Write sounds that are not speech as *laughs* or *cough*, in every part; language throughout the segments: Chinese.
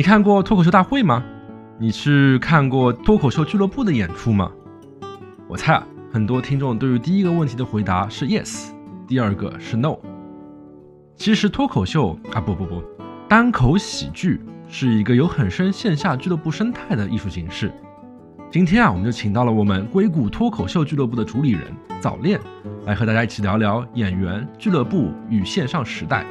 你看过脱口秀大会吗？你是看过脱口秀俱乐部的演出吗？我猜啊，很多听众对于第一个问题的回答是 yes，第二个是 no。其实脱口秀啊，不不不，单口喜剧是一个有很深线下俱乐部生态的艺术形式。今天啊，我们就请到了我们硅谷脱口秀俱乐部的主理人早恋，来和大家一起聊聊演员、俱乐部与线上时代。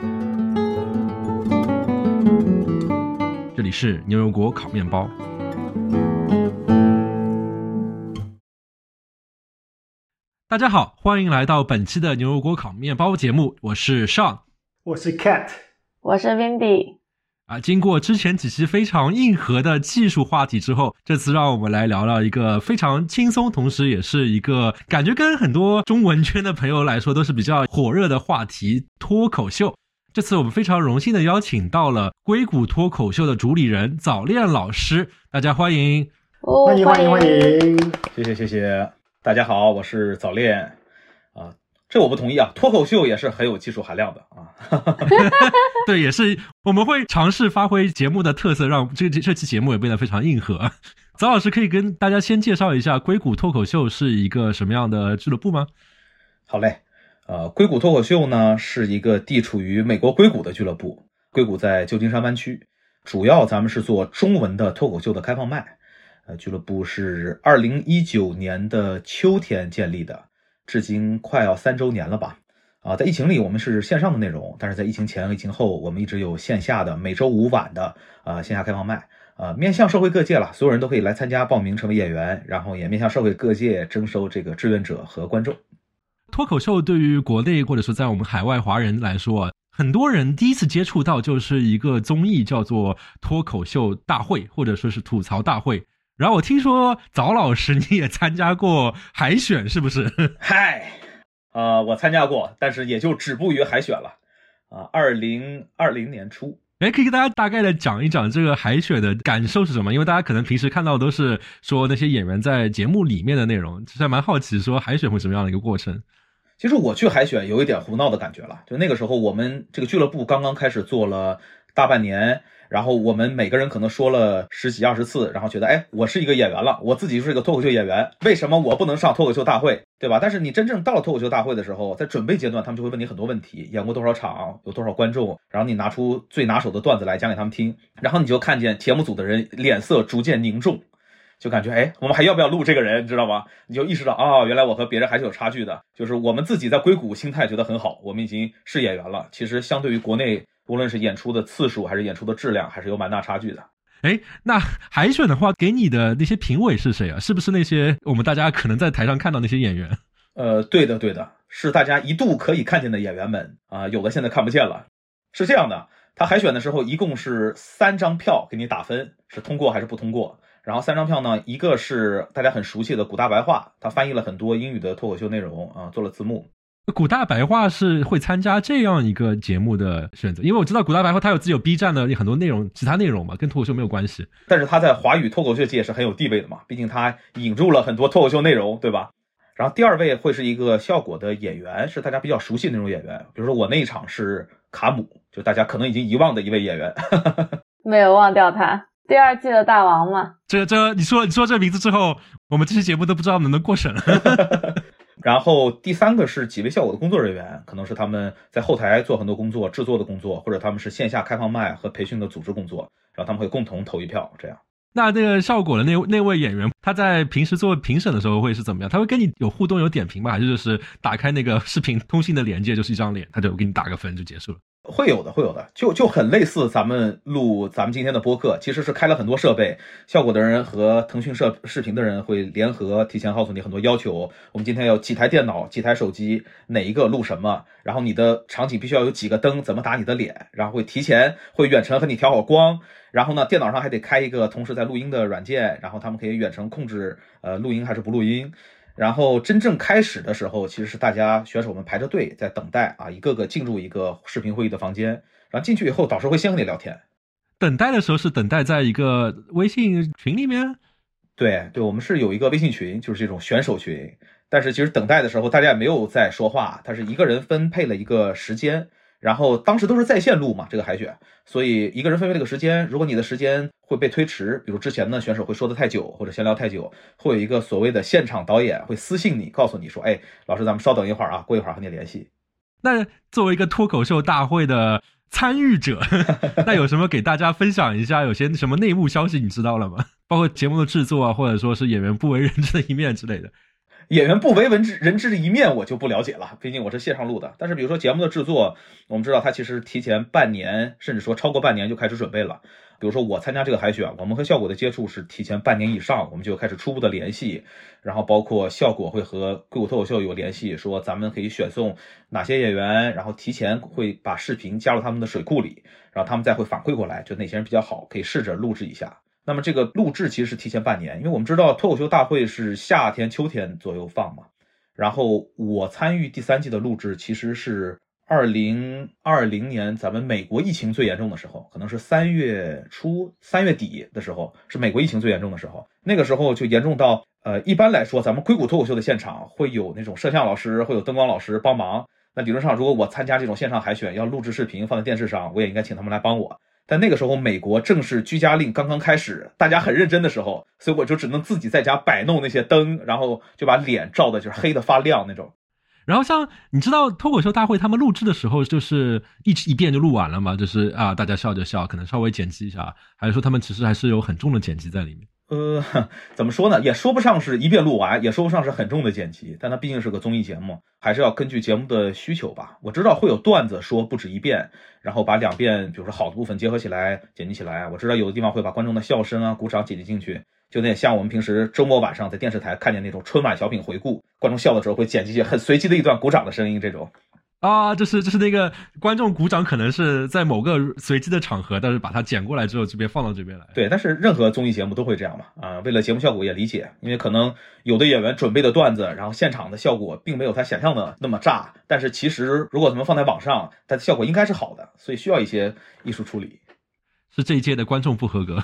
里是牛油果烤面包。大家好，欢迎来到本期的牛油果烤面包节目，我是 Sean，我是 Cat，我是 Windy。啊，经过之前几期非常硬核的技术话题之后，这次让我们来聊聊一个非常轻松，同时也是一个感觉跟很多中文圈的朋友来说都是比较火热的话题——脱口秀。这次我们非常荣幸的邀请到了硅谷脱口秀的主理人早恋老师，大家欢迎，欢迎欢迎欢迎，谢谢谢谢。大家好，我是早恋啊，这我不同意啊，脱口秀也是很有技术含量的啊。*laughs* 对，也是我们会尝试发挥节目的特色，让这这这期节目也变得非常硬核。*laughs* 早老师可以跟大家先介绍一下硅谷脱口秀是一个什么样的俱乐部吗？好嘞，呃，硅谷脱口秀呢是一个地处于美国硅谷的俱乐部，硅谷在旧金山湾区，主要咱们是做中文的脱口秀的开放麦。呃，俱乐部是二零一九年的秋天建立的，至今快要三周年了吧？啊，在疫情里我们是线上的内容，但是在疫情前、疫情后，我们一直有线下的每周五晚的啊线下开放麦，啊，面向社会各界了，所有人都可以来参加报名成为演员，然后也面向社会各界征收这个志愿者和观众。脱口秀对于国内或者说在我们海外华人来说，很多人第一次接触到就是一个综艺叫做脱口秀大会，或者说是吐槽大会。然后我听说早老师你也参加过海选，是不是？*laughs* 嗨，呃，我参加过，但是也就止步于海选了。啊，二零二零年初，哎，可以给大家大概的讲一讲这个海选的感受是什么？因为大家可能平时看到都是说那些演员在节目里面的内容，其实还蛮好奇说海选会什么样的一个过程。其实我去海选有一点胡闹的感觉了，就那个时候我们这个俱乐部刚刚开始做了大半年。然后我们每个人可能说了十几二十次，然后觉得，哎，我是一个演员了，我自己是一个脱口秀演员，为什么我不能上脱口秀大会，对吧？但是你真正到了脱口秀大会的时候，在准备阶段，他们就会问你很多问题，演过多少场，有多少观众，然后你拿出最拿手的段子来讲给他们听，然后你就看见节目组的人脸色逐渐凝重，就感觉，哎，我们还要不要录这个人，你知道吗？你就意识到，啊，原来我和别人还是有差距的，就是我们自己在硅谷心态觉得很好，我们已经是演员了，其实相对于国内。无论是演出的次数还是演出的质量，还是有蛮大差距的。哎，那海选的话，给你的那些评委是谁啊？是不是那些我们大家可能在台上看到那些演员？*laughs* 呃，对的，对的，是大家一度可以看见的演员们啊，有的现在看不见了。是这样的，他海选的时候一共是三张票给你打分，是通过还是不通过？然后三张票呢，一个是大家很熟悉的古大白话，他翻译了很多英语的脱口秀内容啊，做了字幕。古大白话是会参加这样一个节目的选择，因为我知道古大白话他有自己有 B 站的很多内容，其他内容嘛，跟脱口秀没有关系。但是他在华语脱口秀界是很有地位的嘛，毕竟他引入了很多脱口秀内容，对吧？然后第二位会是一个效果的演员，是大家比较熟悉的那种演员，比如说我那一场是卡姆，就大家可能已经遗忘的一位演员，*laughs* 没有忘掉他，第二季的大王嘛。这这你说你说这名字之后，我们这期节目都不知道能不能过审。*laughs* 然后第三个是几位效果的工作人员，可能是他们在后台做很多工作、制作的工作，或者他们是线下开放麦和培训的组织工作，然后他们会共同投一票。这样，那那个效果的那那位演员，他在平时做评审的时候会是怎么样？他会跟你有互动、有点评吗？还是就是打开那个视频通信的连接，就是一张脸，他就给你打个分就结束了？会有的，会有的，就就很类似咱们录咱们今天的播客，其实是开了很多设备，效果的人和腾讯摄视频的人会联合，提前告诉你很多要求。我们今天有几台电脑，几台手机，哪一个录什么，然后你的场景必须要有几个灯，怎么打你的脸，然后会提前会远程和你调好光，然后呢，电脑上还得开一个同时在录音的软件，然后他们可以远程控制，呃，录音还是不录音。然后真正开始的时候，其实是大家选手们排着队在等待啊，一个个进入一个视频会议的房间，然后进去以后，导师会先和你聊天。等待的时候是等待在一个微信群里面。对对，我们是有一个微信群，就是这种选手群。但是其实等待的时候，大家也没有在说话，他是一个人分配了一个时间，然后当时都是在线录嘛，这个海选，所以一个人分配这个时间，如果你的时间会被推迟，比如之前呢选手会说的太久或者闲聊太久，会有一个所谓的现场导演会私信你，告诉你说，哎，老师咱们稍等一会儿啊，过一会儿和你联系。那作为一个脱口秀大会的参与者，*laughs* 那有什么给大家分享一下？有些什么内幕消息你知道了吗？包括节目的制作啊，或者说是演员不为人知的一面之类的。演员不为人知人知的一面，我就不了解了，毕竟我是线上录的。但是比如说节目的制作，我们知道他其实提前半年，甚至说超过半年就开始准备了。比如说我参加这个海选，我们和效果的接触是提前半年以上，我们就开始初步的联系，然后包括效果会和硅谷脱口秀有联系，说咱们可以选送哪些演员，然后提前会把视频加入他们的水库里，然后他们再会反馈过来，就哪些人比较好，可以试着录制一下。那么这个录制其实是提前半年，因为我们知道脱口秀大会是夏天、秋天左右放嘛。然后我参与第三季的录制，其实是二零二零年咱们美国疫情最严重的时候，可能是三月初、三月底的时候，是美国疫情最严重的时候。那个时候就严重到，呃，一般来说，咱们硅谷脱口秀的现场会有那种摄像老师，会有灯光老师帮忙。那理论上，如果我参加这种线上海选，要录制视频放在电视上，我也应该请他们来帮我。但那个时候，美国正是居家令刚刚开始，大家很认真的时候，所以我就只能自己在家摆弄那些灯，然后就把脸照的就是黑的发亮那种。然后像你知道脱口秀大会他们录制的时候，就是一一遍就录完了嘛？就是啊，大家笑就笑，可能稍微剪辑一下，还是说他们其实还是有很重的剪辑在里面？呃，*laughs* 怎么说呢？也说不上是一遍录完，也说不上是很重的剪辑，但它毕竟是个综艺节目，还是要根据节目的需求吧。我知道会有段子说不止一遍，然后把两遍，比如说好的部分结合起来剪辑起来。我知道有的地方会把观众的笑声啊、鼓掌剪辑进去，就有点像我们平时周末晚上在电视台看见那种春晚小品回顾，观众笑的时候会剪辑很随机的一段鼓掌的声音这种。啊，就是就是那个观众鼓掌，可能是在某个随机的场合，但是把它剪过来之后，这边放到这边来。对，但是任何综艺节目都会这样嘛？啊，为了节目效果也理解，因为可能有的演员准备的段子，然后现场的效果并没有他想象的那么炸，但是其实如果咱们放在网上，它的效果应该是好的，所以需要一些艺术处理。是这一届的观众不合格。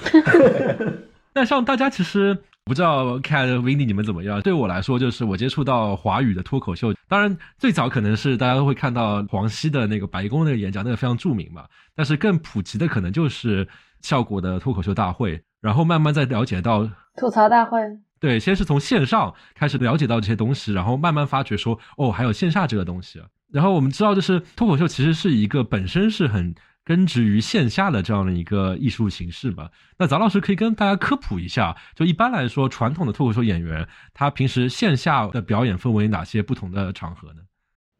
*laughs* 那像大家其实。不知道 Cat、Windy 你们怎么样？对我来说，就是我接触到华语的脱口秀，当然最早可能是大家都会看到黄西的那个白宫那个演讲，那个非常著名嘛。但是更普及的可能就是效果的脱口秀大会，然后慢慢再了解到吐槽大会。对，先是从线上开始了解到这些东西，然后慢慢发觉说，哦，还有线下这个东西。然后我们知道，就是脱口秀其实是一个本身是很。根植于线下的这样的一个艺术形式吧。那早老师可以跟大家科普一下，就一般来说，传统的脱口秀演员他平时线下的表演分为哪些不同的场合呢？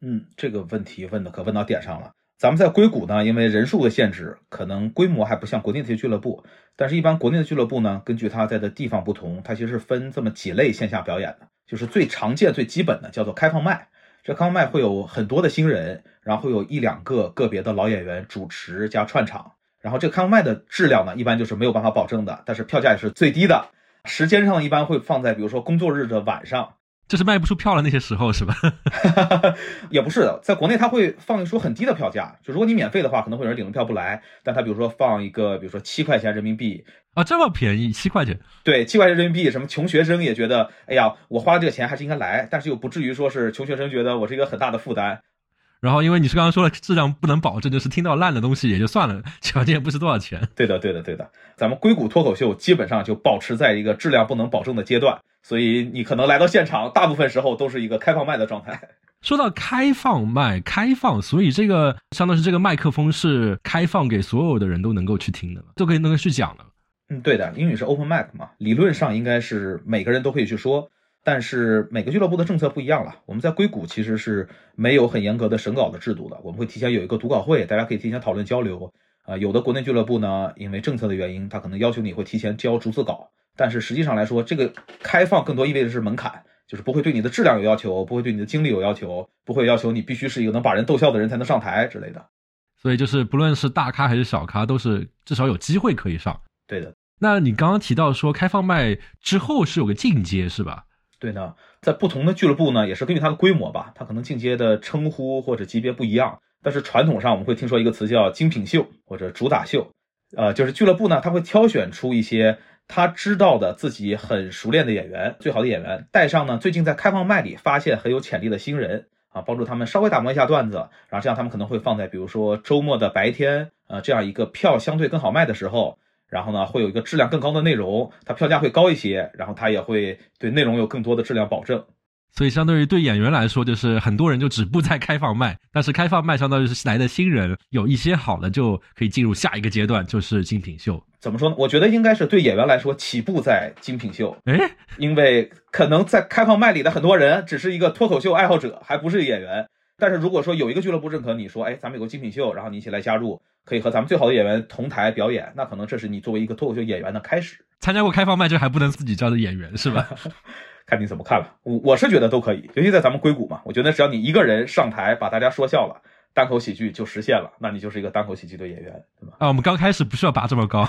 嗯，这个问题问的可问到点上了。咱们在硅谷呢，因为人数的限制，可能规模还不像国内这些俱乐部。但是，一般国内的俱乐部呢，根据它在的地方不同，它其实是分这么几类线下表演的，就是最常见、最基本的叫做开放麦。这康麦会有很多的新人。然后会有一两个个别的老演员主持加串场，然后这个开放麦的质量呢，一般就是没有办法保证的，但是票价也是最低的，时间上一般会放在比如说工作日的晚上。就是卖不出票的那些时候是吧？*laughs* *laughs* 也不是的，在国内他会放一出很低的票价，就如果你免费的话，可能会有人领了票不来。但他比如说放一个，比如说七块钱人民币啊，这么便宜，七块钱？对，七块钱人民币，什么穷学生也觉得，哎呀，我花了这个钱还是应该来，但是又不至于说是穷学生觉得我是一个很大的负担。然后，因为你是刚刚说了质量不能保证，就是听到烂的东西也就算了，条件也不是多少钱。对的，对的，对的。咱们硅谷脱口秀基本上就保持在一个质量不能保证的阶段，所以你可能来到现场，大部分时候都是一个开放麦的状态。*laughs* 说到开放麦，开放，所以这个相当于是这个麦克风是开放给所有的人都能够去听的，都可以能够去讲的。嗯，对的，英语是 open mic 嘛，理论上应该是每个人都可以去说。但是每个俱乐部的政策不一样了。我们在硅谷其实是没有很严格的审稿的制度的，我们会提前有一个读稿会，大家可以提前讨论交流。啊，有的国内俱乐部呢，因为政策的原因，他可能要求你会提前交逐字稿。但是实际上来说，这个开放更多意味着是门槛，就是不会对你的质量有要求，不会对你的经历有要求，不会要求你必须是一个能把人逗笑的人才能上台之类的。所以就是不论是大咖还是小咖，都是至少有机会可以上。对的。那你刚刚提到说开放麦之后是有个进阶，是吧？对呢，在不同的俱乐部呢，也是根据它的规模吧，它可能进阶的称呼或者级别不一样。但是传统上我们会听说一个词叫精品秀或者主打秀，呃，就是俱乐部呢，他会挑选出一些他知道的自己很熟练的演员，最好的演员带上呢，最近在开放麦里发现很有潜力的新人啊，帮助他们稍微打磨一下段子，然后这样他们可能会放在比如说周末的白天，呃，这样一个票相对更好卖的时候，然后呢会有一个质量更高的内容，它票价会高一些，然后它也会对内容有更多的质量保证。所以，相对于对演员来说，就是很多人就止步在开放麦，但是开放麦相当于是来的新人，有一些好的就可以进入下一个阶段，就是精品秀。怎么说呢？我觉得应该是对演员来说，起步在精品秀，哎，因为可能在开放麦里的很多人只是一个脱口秀爱好者，还不是演员。但是如果说有一个俱乐部认可你说，哎，咱们有个精品秀，然后你一起来加入，可以和咱们最好的演员同台表演，那可能这是你作为一个脱口秀演员的开始。参加过开放麦就还不能自己叫的演员是吧？*laughs* 看你怎么看了，我我是觉得都可以，尤其在咱们硅谷嘛，我觉得只要你一个人上台把大家说笑了，单口喜剧就实现了，那你就是一个单口喜剧的演员，对吧？啊，我们刚开始不需要拔这么高。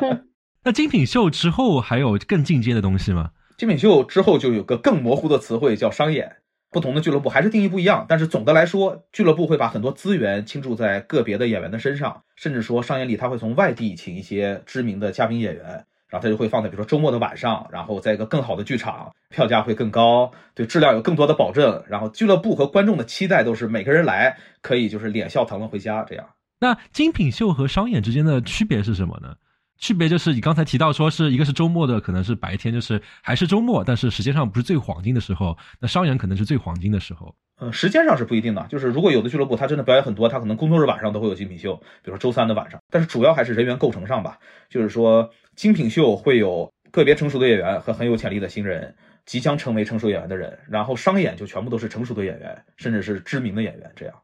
*laughs* 那精品秀之后还有更进阶的东西吗？精品秀之后就有个更模糊的词汇叫商演，不同的俱乐部还是定义不一样，但是总的来说，俱乐部会把很多资源倾注在个别的演员的身上，甚至说商演里他会从外地请一些知名的嘉宾演员。然后他就会放在比如说周末的晚上，然后在一个更好的剧场，票价会更高，对质量有更多的保证。然后俱乐部和观众的期待都是每个人来可以就是脸笑疼了回家这样。那精品秀和商演之间的区别是什么呢？区别就是你刚才提到说是一个是周末的，可能是白天，就是还是周末，但是时间上不是最黄金的时候。那商演可能是最黄金的时候。呃，时间上是不一定的，就是如果有的俱乐部他真的表演很多，他可能工作日晚上都会有精品秀，比如说周三的晚上。但是主要还是人员构成上吧，就是说精品秀会有个别成熟的演员和很有潜力的新人，即将成为成熟演员的人，然后商演就全部都是成熟的演员，甚至是知名的演员这样。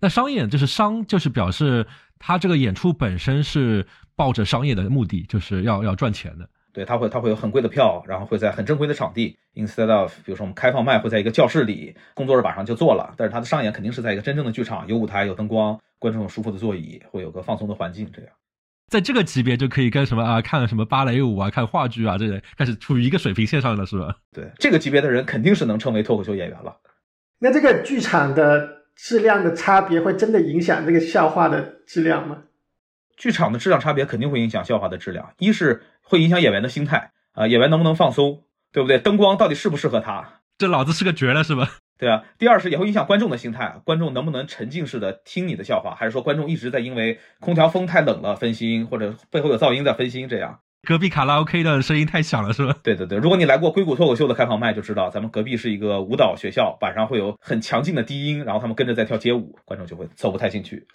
那商演就是商，就是表示他这个演出本身是抱着商业的目的，就是要要赚钱的。对，他会他会有很贵的票，然后会在很正规的场地，instead of，比如说我们开放麦会在一个教室里，工作日晚上就做了，但是他的上演肯定是在一个真正的剧场，有舞台，有灯光，观众有舒服的座椅，会有个放松的环境，这样，在这个级别就可以跟什么啊，看什么芭蕾舞啊，看话剧啊，这些开始处于一个水平线上了，是吧？对，这个级别的人肯定是能成为脱口秀演员了。那这个剧场的质量的差别会真的影响这个笑话的质量吗？剧场的质量差别肯定会影响笑话的质量，一是会影响演员的心态啊，演员能不能放松，对不对？灯光到底适不适合他？这老子是个角了，是吧？对啊。第二是也会影响观众的心态，观众能不能沉浸式的听你的笑话，还是说观众一直在因为空调风太冷了分心，或者背后有噪音在分心？这样，隔壁卡拉 OK 的声音太响了，是吧？对对对，如果你来过硅谷脱口秀的开放麦，就知道咱们隔壁是一个舞蹈学校，晚上会有很强劲的低音，然后他们跟着在跳街舞，观众就会走不太进去。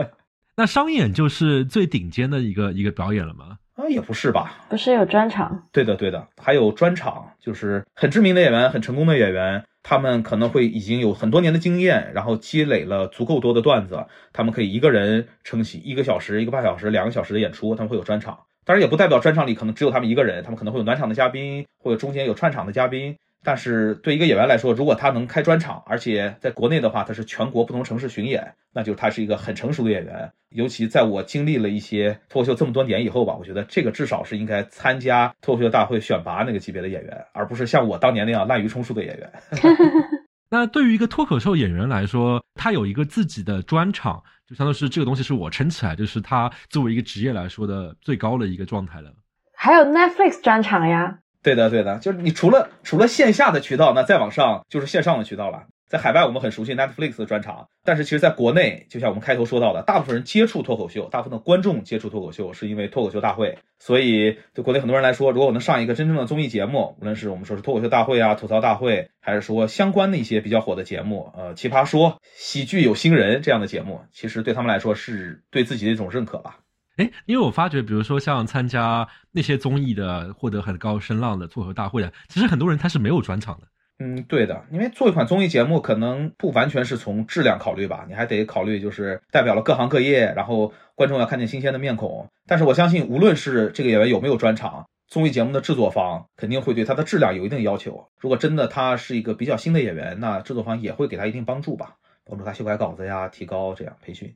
*laughs* 那商演就是最顶尖的一个一个表演了吗？啊，也不是吧。不是有专场？对的，对的，还有专场，就是很知名的演员，很成功的演员，他们可能会已经有很多年的经验，然后积累了足够多的段子，他们可以一个人撑起一个小时、一个半小时、两个小时的演出，他们会有专场。当然，也不代表专场里可能只有他们一个人，他们可能会有暖场的嘉宾，或者中间有串场的嘉宾。但是对一个演员来说，如果他能开专场，而且在国内的话，他是全国不同城市巡演，那就他是一个很成熟的演员。尤其在我经历了一些脱口秀这么多年以后吧，我觉得这个至少是应该参加脱口秀大会选拔那个级别的演员，而不是像我当年那样滥竽充数的演员。*laughs* *laughs* 那对于一个脱口秀演员来说，他有一个自己的专场，就相当于是这个东西是我撑起来，就是它作为一个职业来说的最高的一个状态了。还有 Netflix 专场呀。对的，对的，就是你除了除了线下的渠道，那再往上就是线上的渠道了。在海外，我们很熟悉 Netflix 的专场，但是其实在国内，就像我们开头说到的，大部分人接触脱口秀，大部分的观众接触脱口秀，是因为脱口秀大会。所以对国内很多人来说，如果我能上一个真正的综艺节目，无论是我们说是脱口秀大会啊、吐槽大会，还是说相关的一些比较火的节目，呃，奇葩说、喜剧有新人这样的节目，其实对他们来说是对自己的一种认可吧。哎，因为我发觉，比如说像参加那些综艺的、获得很高声浪的脱口秀大会的，其实很多人他是没有专场的。嗯，对的，因为做一款综艺节目，可能不完全是从质量考虑吧，你还得考虑就是代表了各行各业，然后观众要看见新鲜的面孔。但是我相信，无论是这个演员有没有专场，综艺节目的制作方肯定会对他的质量有一定要求。如果真的他是一个比较新的演员，那制作方也会给他一定帮助吧，帮助他修改稿子呀，提高这样培训。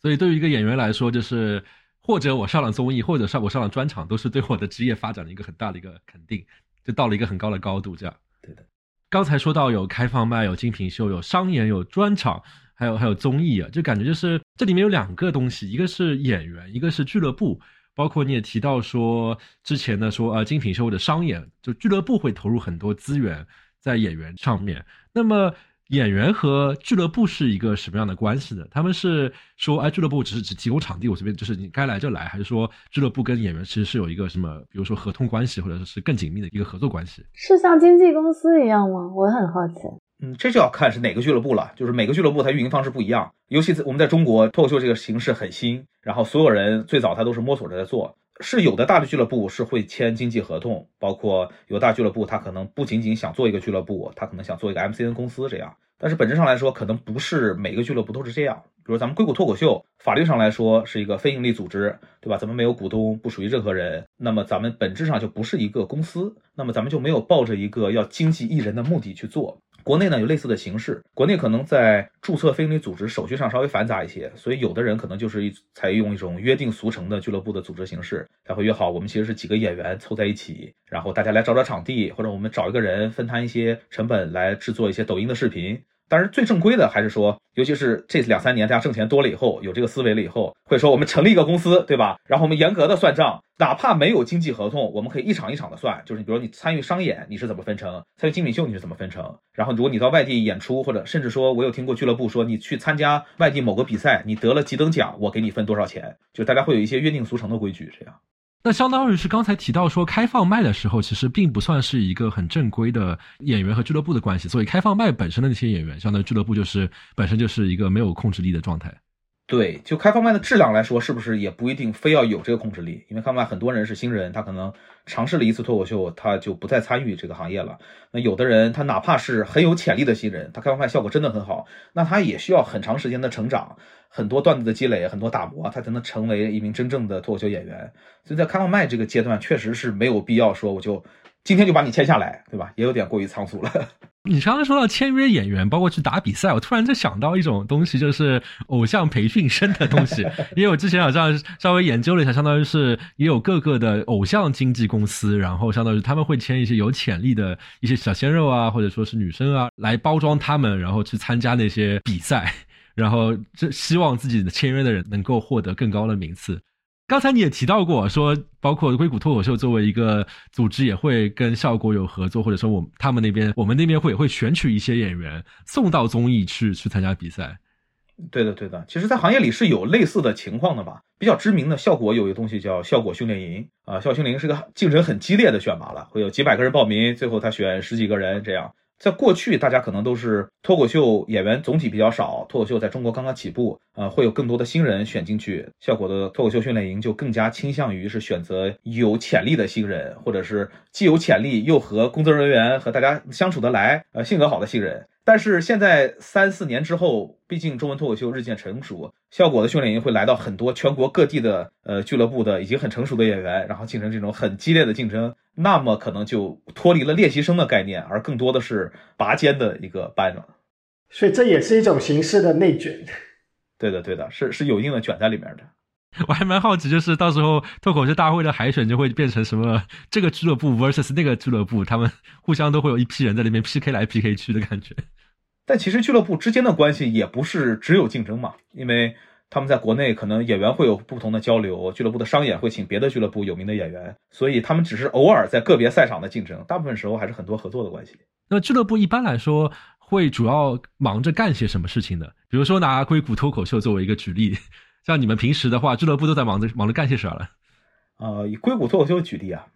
所以对于一个演员来说，就是。或者我上了综艺，或者上我上了专场，都是对我的职业发展的一个很大的一个肯定，就到了一个很高的高度。这样，对的。刚才说到有开放麦，有精品秀，有商演，有专场，还有还有综艺啊，就感觉就是这里面有两个东西，一个是演员，一个是俱乐部。包括你也提到说之前的说呃精品秀或者商演，就俱乐部会投入很多资源在演员上面。那么演员和俱乐部是一个什么样的关系呢？他们是说，哎，俱乐部只是只提供场地，我这边就是你该来就来，还是说俱乐部跟演员其实是有一个什么，比如说合同关系，或者是更紧密的一个合作关系？是像经纪公司一样吗？我很好奇。嗯，这就要看是哪个俱乐部了。就是每个俱乐部它运营方式不一样，尤其在我们在中国脱口秀这个形式很新，然后所有人最早他都是摸索着在做。是有的大的俱乐部是会签经纪合同，包括有大俱乐部他可能不仅仅想做一个俱乐部，他可能想做一个 MCN 公司这样。但是本质上来说，可能不是每个俱乐部都是这样。比如咱们硅谷脱口秀，法律上来说是一个非营利组织，对吧？咱们没有股东，不属于任何人，那么咱们本质上就不是一个公司，那么咱们就没有抱着一个要经济艺人的目的去做。国内呢有类似的形式，国内可能在注册非营利组织手续上稍微繁杂一些，所以有的人可能就是一采用一种约定俗成的俱乐部的组织形式，他会约好我们其实是几个演员凑在一起，然后大家来找找场地，或者我们找一个人分摊一些成本来制作一些抖音的视频。但是最正规的还是说，尤其是这两三年大家挣钱多了以后，有这个思维了以后，会说我们成立一个公司，对吧？然后我们严格的算账，哪怕没有经济合同，我们可以一场一场的算。就是你比如你参与商演，你是怎么分成？参与精品秀你是怎么分成？然后如果你到外地演出，或者甚至说我有听过俱乐部说，你去参加外地某个比赛，你得了几等奖，我给你分多少钱？就大家会有一些约定俗成的规矩，这样。那相当于是刚才提到说开放麦的时候，其实并不算是一个很正规的演员和俱乐部的关系。所以开放麦本身的那些演员，相当于俱乐部就是本身就是一个没有控制力的状态。对，就开放麦的质量来说，是不是也不一定非要有这个控制力？因为开放麦很多人是新人，他可能尝试了一次脱口秀，他就不再参与这个行业了。那有的人他哪怕是很有潜力的新人，他开放麦效果真的很好，那他也需要很长时间的成长。很多段子的积累，很多打磨，他才能成为一名真正的脱口秀演员。所以在开放麦这个阶段，确实是没有必要说我就今天就把你签下来，对吧？也有点过于仓促了。*laughs* 你刚刚说到签约演员，包括去打比赛，我突然在想到一种东西，就是偶像培训生的东西。因为我之前好像稍微研究了一下，相当于是也有各个的偶像经纪公司，然后相当于他们会签一些有潜力的一些小鲜肉啊，或者说是女生啊，来包装他们，然后去参加那些比赛。然后，这希望自己的签约的人能够获得更高的名次。刚才你也提到过，说包括硅谷脱口秀作为一个组织，也会跟效果有合作，或者说我他们那边，我们那边会也会选取一些演员送到综艺去去参加比赛。对的，对的。其实，在行业里是有类似的情况的吧？比较知名的效果有一个东西叫效果训练营啊，效果训练营是个竞争很激烈的选拔了，会有几百个人报名，最后他选十几个人这样。在过去，大家可能都是脱口秀演员总体比较少，脱口秀在中国刚刚起步，呃，会有更多的新人选进去。效果的脱口秀训练营就更加倾向于是选择有潜力的新人，或者是既有潜力又和工作人员和大家相处得来，呃，性格好的新人。但是现在三四年之后，毕竟中文脱口秀日渐成熟，效果的训练营会来到很多全国各地的呃俱乐部的已经很成熟的演员，然后进行这种很激烈的竞争，那么可能就脱离了练习生的概念，而更多的是拔尖的一个班了。所以这也是一种形式的内卷。对的，对的，是是有一定的卷在里面的。我还蛮好奇，就是到时候脱口秀大会的海选就会变成什么？这个俱乐部 versus 那个俱乐部，他们互相都会有一批人在那边 PK 来 PK 去的感觉。但其实俱乐部之间的关系也不是只有竞争嘛，因为他们在国内可能演员会有不同的交流，俱乐部的商演会请别的俱乐部有名的演员，所以他们只是偶尔在个别赛场的竞争，大部分时候还是很多合作的关系。那俱乐部一般来说会主要忙着干些什么事情呢？比如说拿硅谷脱口秀作为一个举例。像你们平时的话，俱乐部都在忙着忙着干些啥了？呃，以硅谷脱口秀举例啊，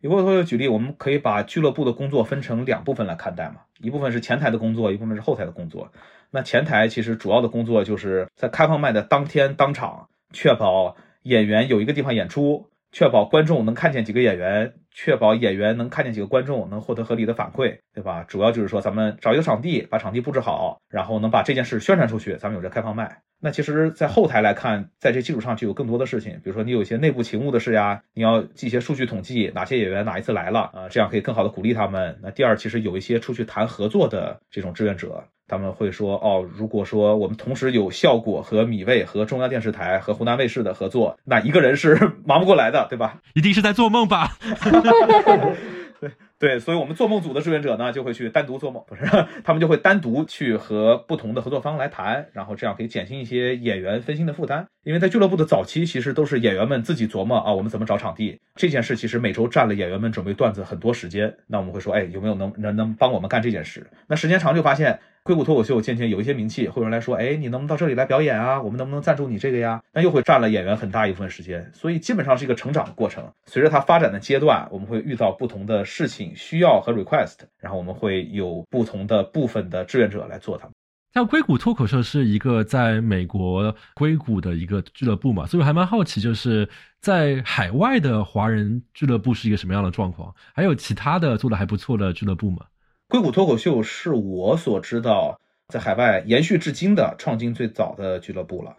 以硅谷脱口秀举例，我们可以把俱乐部的工作分成两部分来看待嘛。一部分是前台的工作，一部分是后台的工作。那前台其实主要的工作就是在开放麦的当天当场，确保演员有一个地方演出，确保观众能看见几个演员，确保演员能看见几个观众，能获得合理的反馈，对吧？主要就是说咱们找一个场地，把场地布置好，然后能把这件事宣传出去，咱们有这开放麦。那其实，在后台来看，在这基础上就有更多的事情，比如说你有一些内部勤务的事呀，你要记一些数据统计，哪些演员哪一次来了啊，这样可以更好的鼓励他们。那第二，其实有一些出去谈合作的这种志愿者，他们会说，哦，如果说我们同时有效果和米味和中央电视台和湖南卫视的合作，那一个人是 *laughs* 忙不过来的，对吧？一定是在做梦吧？*laughs* 对。对，所以，我们做梦组的志愿者呢，就会去单独做梦，不是，他们就会单独去和不同的合作方来谈，然后这样可以减轻一些演员分心的负担。因为在俱乐部的早期，其实都是演员们自己琢磨啊，我们怎么找场地这件事，其实每周占了演员们准备段子很多时间。那我们会说，哎，有没有能能能帮我们干这件事？那时间长就发现，硅谷脱口秀渐渐有一些名气，会有人来说，哎，你能不能到这里来表演啊？我们能不能赞助你这个呀？那又会占了演员很大一部分时间，所以基本上是一个成长的过程。随着它发展的阶段，我们会遇到不同的事情需要和 request，然后我们会有不同的部分的志愿者来做它们。像硅谷脱口秀是一个在美国硅谷的一个俱乐部嘛，所以我还蛮好奇，就是在海外的华人俱乐部是一个什么样的状况？还有其他的做的还不错的俱乐部吗？硅谷脱口秀是我所知道在海外延续至今的创新最早的俱乐部了。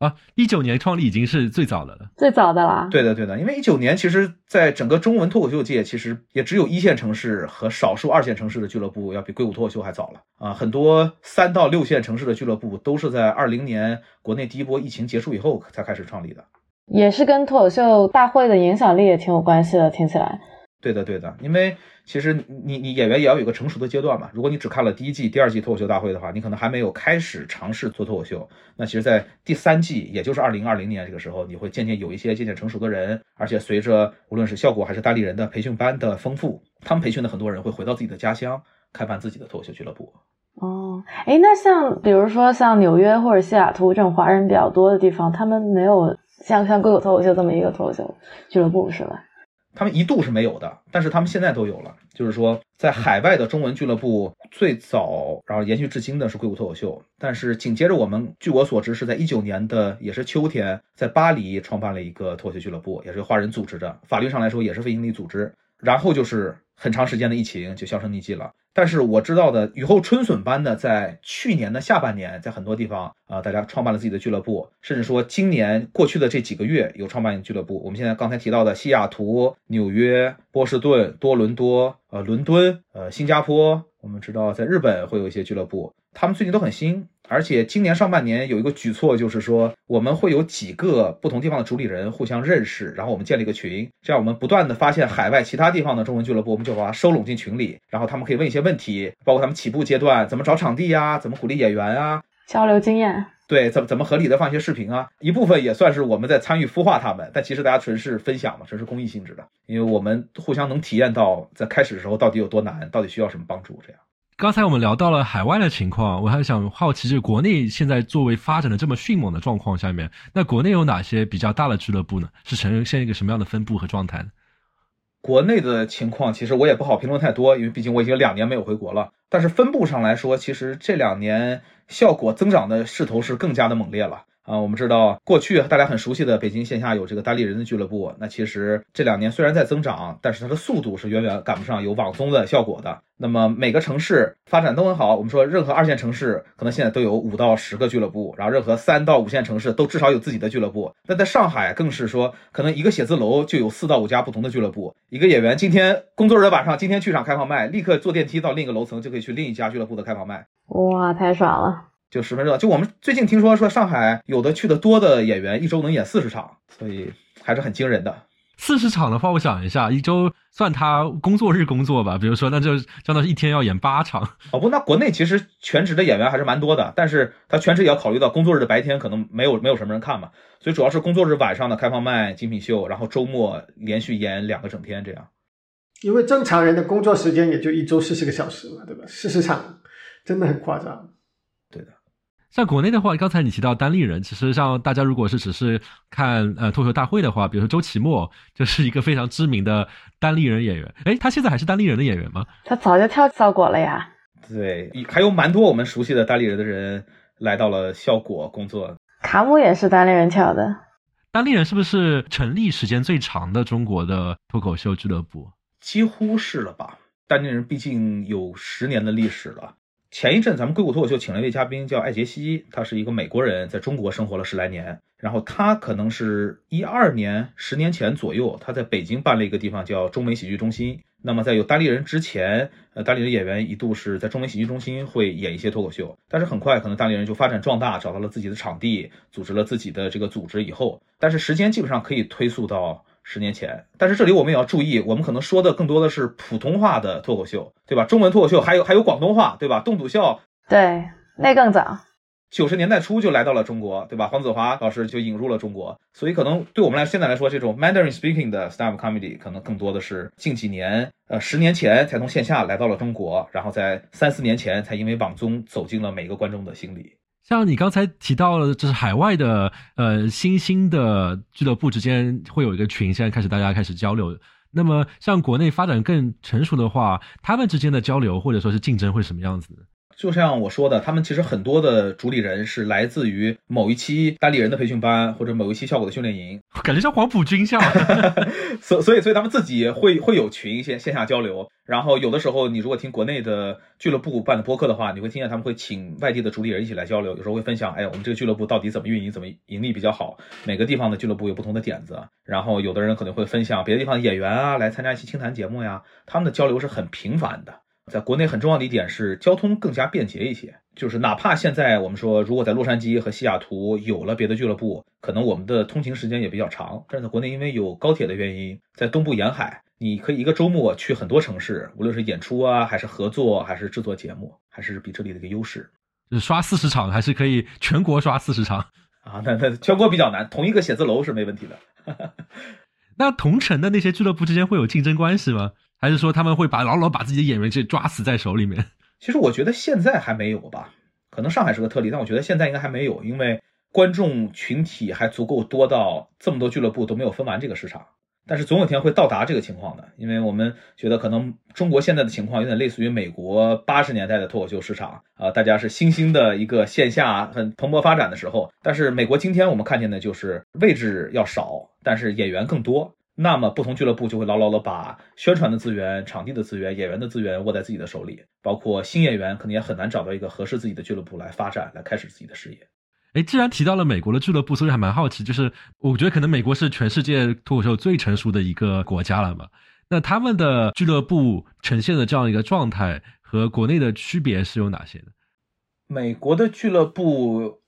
啊，一九年创立已经是最早的了，最早的啦。对的，对的，因为一九年其实在整个中文脱口秀界，其实也只有一线城市和少数二线城市的俱乐部要比硅谷脱口秀还早了啊。很多三到六线城市的俱乐部都是在二零年国内第一波疫情结束以后才开始创立的，也是跟脱口秀大会的影响力也挺有关系的，听起来。对的，对的，因为其实你你演员也要有个成熟的阶段嘛。如果你只看了第一季、第二季脱口秀大会的话，你可能还没有开始尝试做脱口秀。那其实，在第三季，也就是二零二零年这个时候，你会渐渐有一些渐渐成熟的人，而且随着无论是效果还是大力人的培训班的丰富，他们培训的很多人会回到自己的家乡，开办自己的脱口秀俱乐部。哦，哎，那像比如说像纽约或者西雅图这种华人比较多的地方，他们没有像像硅谷脱口秀这么一个脱口秀俱乐部是吧？他们一度是没有的，但是他们现在都有了。就是说，在海外的中文俱乐部最早，然后延续至今的是硅谷脱口秀。但是紧接着，我们据我所知是在一九年的也是秋天，在巴黎创办了一个脱口秀俱乐部，也是华人组织的，法律上来说也是非营利组织。然后就是很长时间的疫情就销声匿迹了。但是我知道的雨后春笋般的，在去年的下半年，在很多地方啊，大家创办了自己的俱乐部，甚至说今年过去的这几个月有创办俱乐部。我们现在刚才提到的西雅图、纽约、波士顿、多伦多、呃伦敦、呃新加坡，我们知道在日本会有一些俱乐部，他们最近都很新。而且今年上半年有一个举措，就是说我们会有几个不同地方的主理人互相认识，然后我们建立一个群，这样我们不断的发现海外其他地方的中文俱乐部，我们就把它收拢进群里，然后他们可以问一些问题，包括他们起步阶段怎么找场地呀，怎么鼓励演员啊，交流经验。对，怎么怎么合理的放一些视频啊，一部分也算是我们在参与孵化他们，但其实大家纯是分享嘛，纯是公益性质的，因为我们互相能体验到在开始的时候到底有多难，到底需要什么帮助，这样。刚才我们聊到了海外的情况，我还想好奇，就国内现在作为发展的这么迅猛的状况下面，那国内有哪些比较大的俱乐部呢？是呈现一个什么样的分布和状态呢？国内的情况其实我也不好评论太多，因为毕竟我已经两年没有回国了。但是分布上来说，其实这两年效果增长的势头是更加的猛烈了。啊，我们知道过去大家很熟悉的北京线下有这个单立人的俱乐部，那其实这两年虽然在增长，但是它的速度是远远赶不上有网综的效果的。那么每个城市发展都很好，我们说任何二线城市可能现在都有五到十个俱乐部，然后任何三到五线城市都至少有自己的俱乐部。那在上海更是说，可能一个写字楼就有四到五家不同的俱乐部。一个演员今天工作日的晚上，今天剧场开放麦，立刻坐电梯到另一个楼层就可以去另一家俱乐部的开放麦。哇，太爽了！就十分热，就我们最近听说说上海有的去的多的演员一周能演四十场，所以还是很惊人的。四十场的话，我想一下，一周算他工作日工作吧，比如说那就相当于一天要演八场。哦不，那国内其实全职的演员还是蛮多的，但是他全职也要考虑到工作日的白天可能没有没有什么人看嘛，所以主要是工作日晚上的开放麦、精品秀，然后周末连续演两个整天这样。因为正常人的工作时间也就一周四十个小时嘛，对吧？四十场真的很夸张。像国内的话，刚才你提到单立人，其实像大家如果是只是看呃脱口秀大会的话，比如说周奇墨就是一个非常知名的单立人演员。哎，他现在还是单立人的演员吗？他早就跳效果了呀。对，还有蛮多我们熟悉的单立人的人来到了效果工作。卡姆也是单立人跳的。单立人是不是成立时间最长的中国的脱口秀俱乐部？几乎是了吧？单立人毕竟有十年的历史了。前一阵咱们硅谷脱口秀请了一位嘉宾，叫艾杰西，他是一个美国人，在中国生活了十来年。然后他可能是一二年、十年前左右，他在北京办了一个地方叫中美喜剧中心。那么在有单立人之前，呃，单立人演员一度是在中美喜剧中心会演一些脱口秀，但是很快可能单立人就发展壮大，找到了自己的场地，组织了自己的这个组织以后，但是时间基本上可以推溯到。十年前，但是这里我们也要注意，我们可能说的更多的是普通话的脱口秀，对吧？中文脱口秀还有还有广东话，对吧？冻笃笑，对，那更早。九十年代初就来到了中国，对吧？黄子华老师就引入了中国，所以可能对我们来现在来说，这种 Mandarin speaking 的 stand up comedy 可能更多的是近几年，呃，十年前才从线下来到了中国，然后在三四年前才因为网综走进了每个观众的心里。像你刚才提到了，就是海外的呃新兴的俱乐部之间会有一个群，现在开始大家开始交流。那么像国内发展更成熟的话，他们之间的交流或者说是竞争会什么样子呢？就像我说的，他们其实很多的主理人是来自于某一期单立人的培训班或者某一期效果的训练营，感觉像黄埔军校。所 *laughs* 所以所以他们自己会会有群线线下交流，然后有的时候你如果听国内的俱乐部办的播客的话，你会听见他们会请外地的主理人一起来交流，有时候会分享，哎，我们这个俱乐部到底怎么运营，怎么盈利比较好，每个地方的俱乐部有不同的点子，然后有的人可能会分享别的地方的演员啊来参加一期清谈节目呀，他们的交流是很频繁的。在国内很重要的一点是交通更加便捷一些，就是哪怕现在我们说，如果在洛杉矶和西雅图有了别的俱乐部，可能我们的通勤时间也比较长。但是在国内，因为有高铁的原因，在东部沿海，你可以一个周末去很多城市，无论是演出啊，还是合作，还是制作节目，还是比这里的一个优势。就是刷四十场，还是可以全国刷四十场啊？那那全国比较难，同一个写字楼是没问题的。*laughs* 那同城的那些俱乐部之间会有竞争关系吗？还是说他们会把牢牢把自己的演员这抓死在手里面？*laughs* 其实我觉得现在还没有吧，可能上海是个特例，但我觉得现在应该还没有，因为观众群体还足够多到这么多俱乐部都没有分完这个市场。但是总有一天会到达这个情况的，因为我们觉得可能中国现在的情况有点类似于美国八十年代的脱口秀市场啊，大家是新兴的一个线下很蓬勃发展的时候。但是美国今天我们看见的就是位置要少，但是演员更多。那么，不同俱乐部就会牢牢的把宣传的资源、场地的资源、演员的资源握在自己的手里，包括新演员可能也很难找到一个合适自己的俱乐部来发展、来开始自己的事业。哎，既然提到了美国的俱乐部，所以还蛮好奇，就是我觉得可能美国是全世界脱口秀最成熟的一个国家了嘛？那他们的俱乐部呈现的这样一个状态和国内的区别是有哪些的？美国的俱乐部，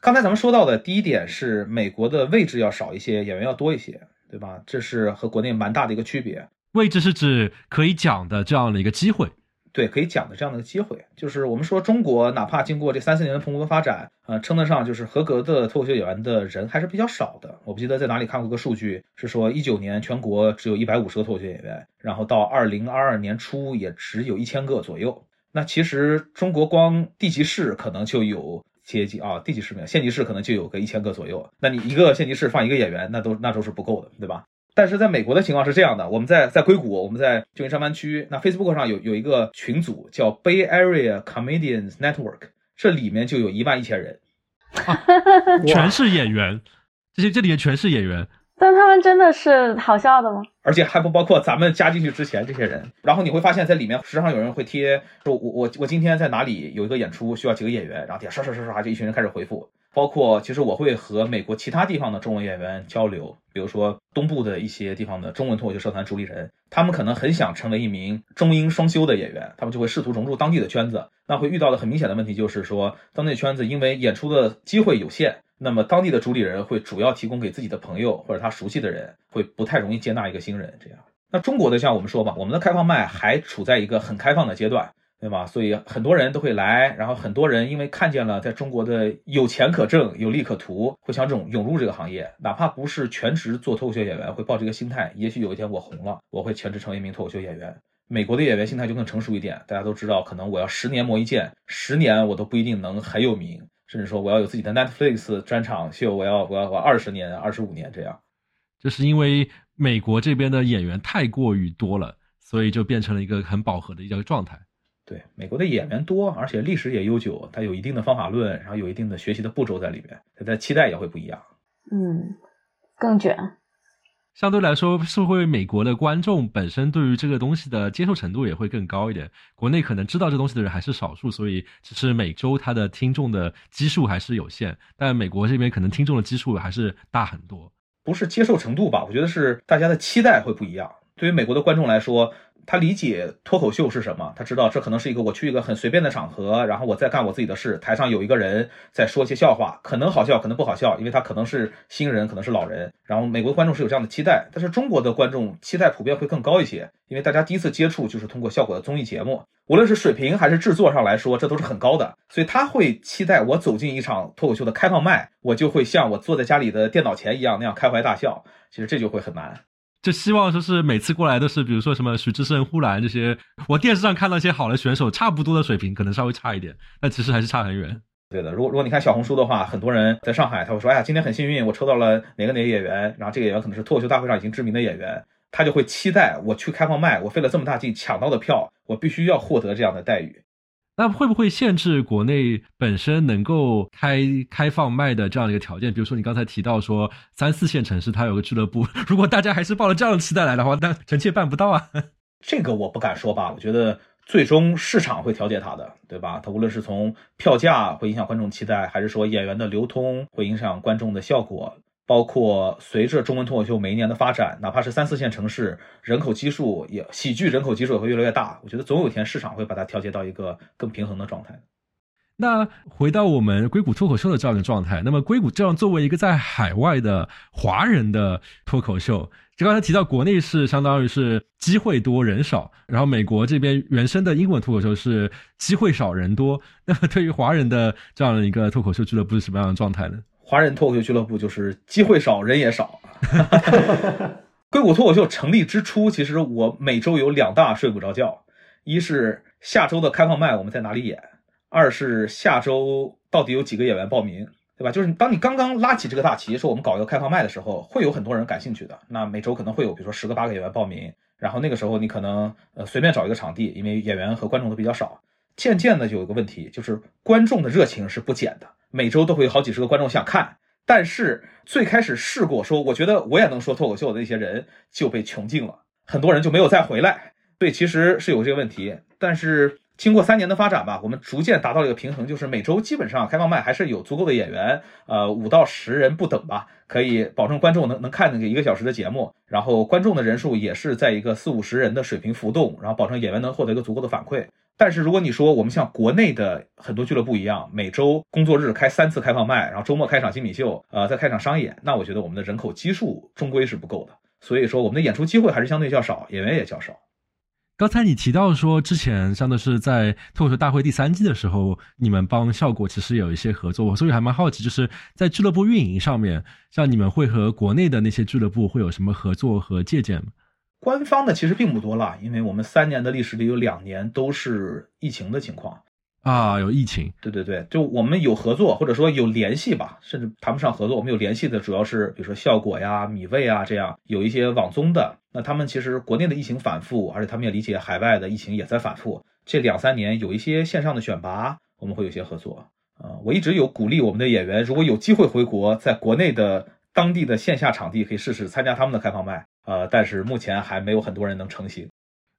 刚才咱们说到的第一点是美国的位置要少一些，演员要多一些。对吧？这是和国内蛮大的一个区别。位置是指可以讲的这样的一个机会，对，可以讲的这样的一个机会。就是我们说中国，哪怕经过这三四年的蓬勃发展，呃，称得上就是合格的脱口秀演员的人还是比较少的。我不记得在哪里看过个数据，是说一九年全国只有一百五十个脱口秀演员，然后到二零二二年初也只有一千个左右。那其实中国光地级市可能就有。阶级啊，地级市没有，县级市可能就有个一千个左右。那你一个县级市放一个演员，那都那都是不够的，对吧？但是在美国的情况是这样的，我们在在硅谷，我们在旧金山湾区，那 Facebook 上有有一个群组叫 Bay Area Comedians Network，这里面就有一万一千人，*laughs* 全是演员，这些这里面全是演员。但他们真的是好笑的吗？而且还不包括咱们加进去之前这些人。然后你会发现在里面时常有人会贴说，我我我今天在哪里有一个演出，需要几个演员，然后底下刷刷刷刷就一群人开始回复。包括其实我会和美国其他地方的中文演员交流，比如说东部的一些地方的中文脱口秀社团主理人，他们可能很想成为一名中英双修的演员，他们就会试图融入当地的圈子。那会遇到的很明显的问题就是说，当地圈子因为演出的机会有限。那么当地的主理人会主要提供给自己的朋友或者他熟悉的人，会不太容易接纳一个新人。这样，那中国的像我们说吧，我们的开放麦还处在一个很开放的阶段，对吧？所以很多人都会来，然后很多人因为看见了在中国的有钱可挣、有利可图，会想涌涌入这个行业，哪怕不是全职做脱口秀演员，会抱这个心态。也许有一天我红了，我会全职成为一名脱口秀演员。美国的演员心态就更成熟一点，大家都知道，可能我要十年磨一剑，十年我都不一定能很有名。甚至说我要有自己的 Netflix 专场秀，我要我要我二十年、二十五年这样，就是因为美国这边的演员太过于多了，所以就变成了一个很饱和的一个状态。对，美国的演员多，而且历史也悠久，它有一定的方法论，然后有一定的学习的步骤在里面，它的期待也会不一样。嗯，更卷。相对来说，是会美国的观众本身对于这个东西的接受程度也会更高一点。国内可能知道这东西的人还是少数，所以只是每周他的听众的基数还是有限。但美国这边可能听众的基数还是大很多。不是接受程度吧？我觉得是大家的期待会不一样。对于美国的观众来说，他理解脱口秀是什么，他知道这可能是一个我去一个很随便的场合，然后我在干我自己的事，台上有一个人在说一些笑话，可能好笑，可能不好笑，因为他可能是新人，可能是老人。然后美国观众是有这样的期待，但是中国的观众期待普遍会更高一些，因为大家第一次接触就是通过效果的综艺节目，无论是水平还是制作上来说，这都是很高的，所以他会期待我走进一场脱口秀的开放麦，我就会像我坐在家里的电脑前一样那样开怀大笑。其实这就会很难。就希望说是每次过来都是，比如说什么许志胜、呼兰这些，我电视上看到一些好的选手，差不多的水平，可能稍微差一点，但其实还是差很远。对的，如果如果你看小红书的话，很多人在上海，他会说，哎呀，今天很幸运，我抽到了哪个哪个演员，然后这个演员可能是脱口秀大会上已经知名的演员，他就会期待我去开放麦，我费了这么大劲抢到的票，我必须要获得这样的待遇。那会不会限制国内本身能够开开放卖的这样的一个条件？比如说你刚才提到说三四线城市它有个俱乐部，*laughs* 如果大家还是抱着这样的期待来的话，那臣妾办不到啊。*laughs* 这个我不敢说吧，我觉得最终市场会调节它的，对吧？它无论是从票价会影响观众期待，还是说演员的流通会影响观众的效果。包括随着中文脱口秀每一年的发展，哪怕是三四线城市，人口基数也喜剧人口基数也会越来越大。我觉得总有一天市场会把它调节到一个更平衡的状态。那回到我们硅谷脱口秀的这样的状态，那么硅谷这样作为一个在海外的华人的脱口秀，就刚才提到国内是相当于是机会多人少，然后美国这边原生的英文脱口秀是机会少人多。那么对于华人的这样的一个脱口秀俱乐部是什么样的状态呢？华人脱口秀俱乐部就是机会少，人也少。*laughs* 硅谷脱口秀成立之初，其实我每周有两大睡不着觉：一是下周的开放麦我们在哪里演；二是下周到底有几个演员报名，对吧？就是当你刚刚拉起这个大旗，说我们搞一个开放麦的时候，会有很多人感兴趣的。那每周可能会有，比如说十个八个演员报名，然后那个时候你可能呃随便找一个场地，因为演员和观众都比较少。渐渐的就有一个问题，就是观众的热情是不减的。每周都会有好几十个观众想看，但是最开始试过说，我觉得我也能说脱口秀的那些人就被穷尽了，很多人就没有再回来。对，其实是有这个问题，但是经过三年的发展吧，我们逐渐达到了一个平衡，就是每周基本上开放麦还是有足够的演员，呃，五到十人不等吧，可以保证观众能能看那个一个小时的节目，然后观众的人数也是在一个四五十人的水平浮动，然后保证演员能获得一个足够的反馈。但是如果你说我们像国内的很多俱乐部一样，每周工作日开三次开放麦，然后周末开场精品秀，呃，再开场商演，那我觉得我们的人口基数终归是不够的。所以说我们的演出机会还是相对较少，演员也较少。刚才你提到说，之前像的是在脱口秀大会第三季的时候，你们帮效果其实有一些合作，我所以还蛮好奇，就是在俱乐部运营上面，像你们会和国内的那些俱乐部会有什么合作和借鉴吗？官方的其实并不多了，因为我们三年的历史里有两年都是疫情的情况啊，有疫情。对对对，就我们有合作或者说有联系吧，甚至谈不上合作，我们有联系的主要是比如说效果呀、米味啊这样有一些网综的。那他们其实国内的疫情反复，而且他们也理解海外的疫情也在反复。这两三年有一些线上的选拔，我们会有些合作。啊，我一直有鼓励我们的演员，如果有机会回国，在国内的当地的线下场地可以试试参加他们的开放麦。呃，但是目前还没有很多人能成型。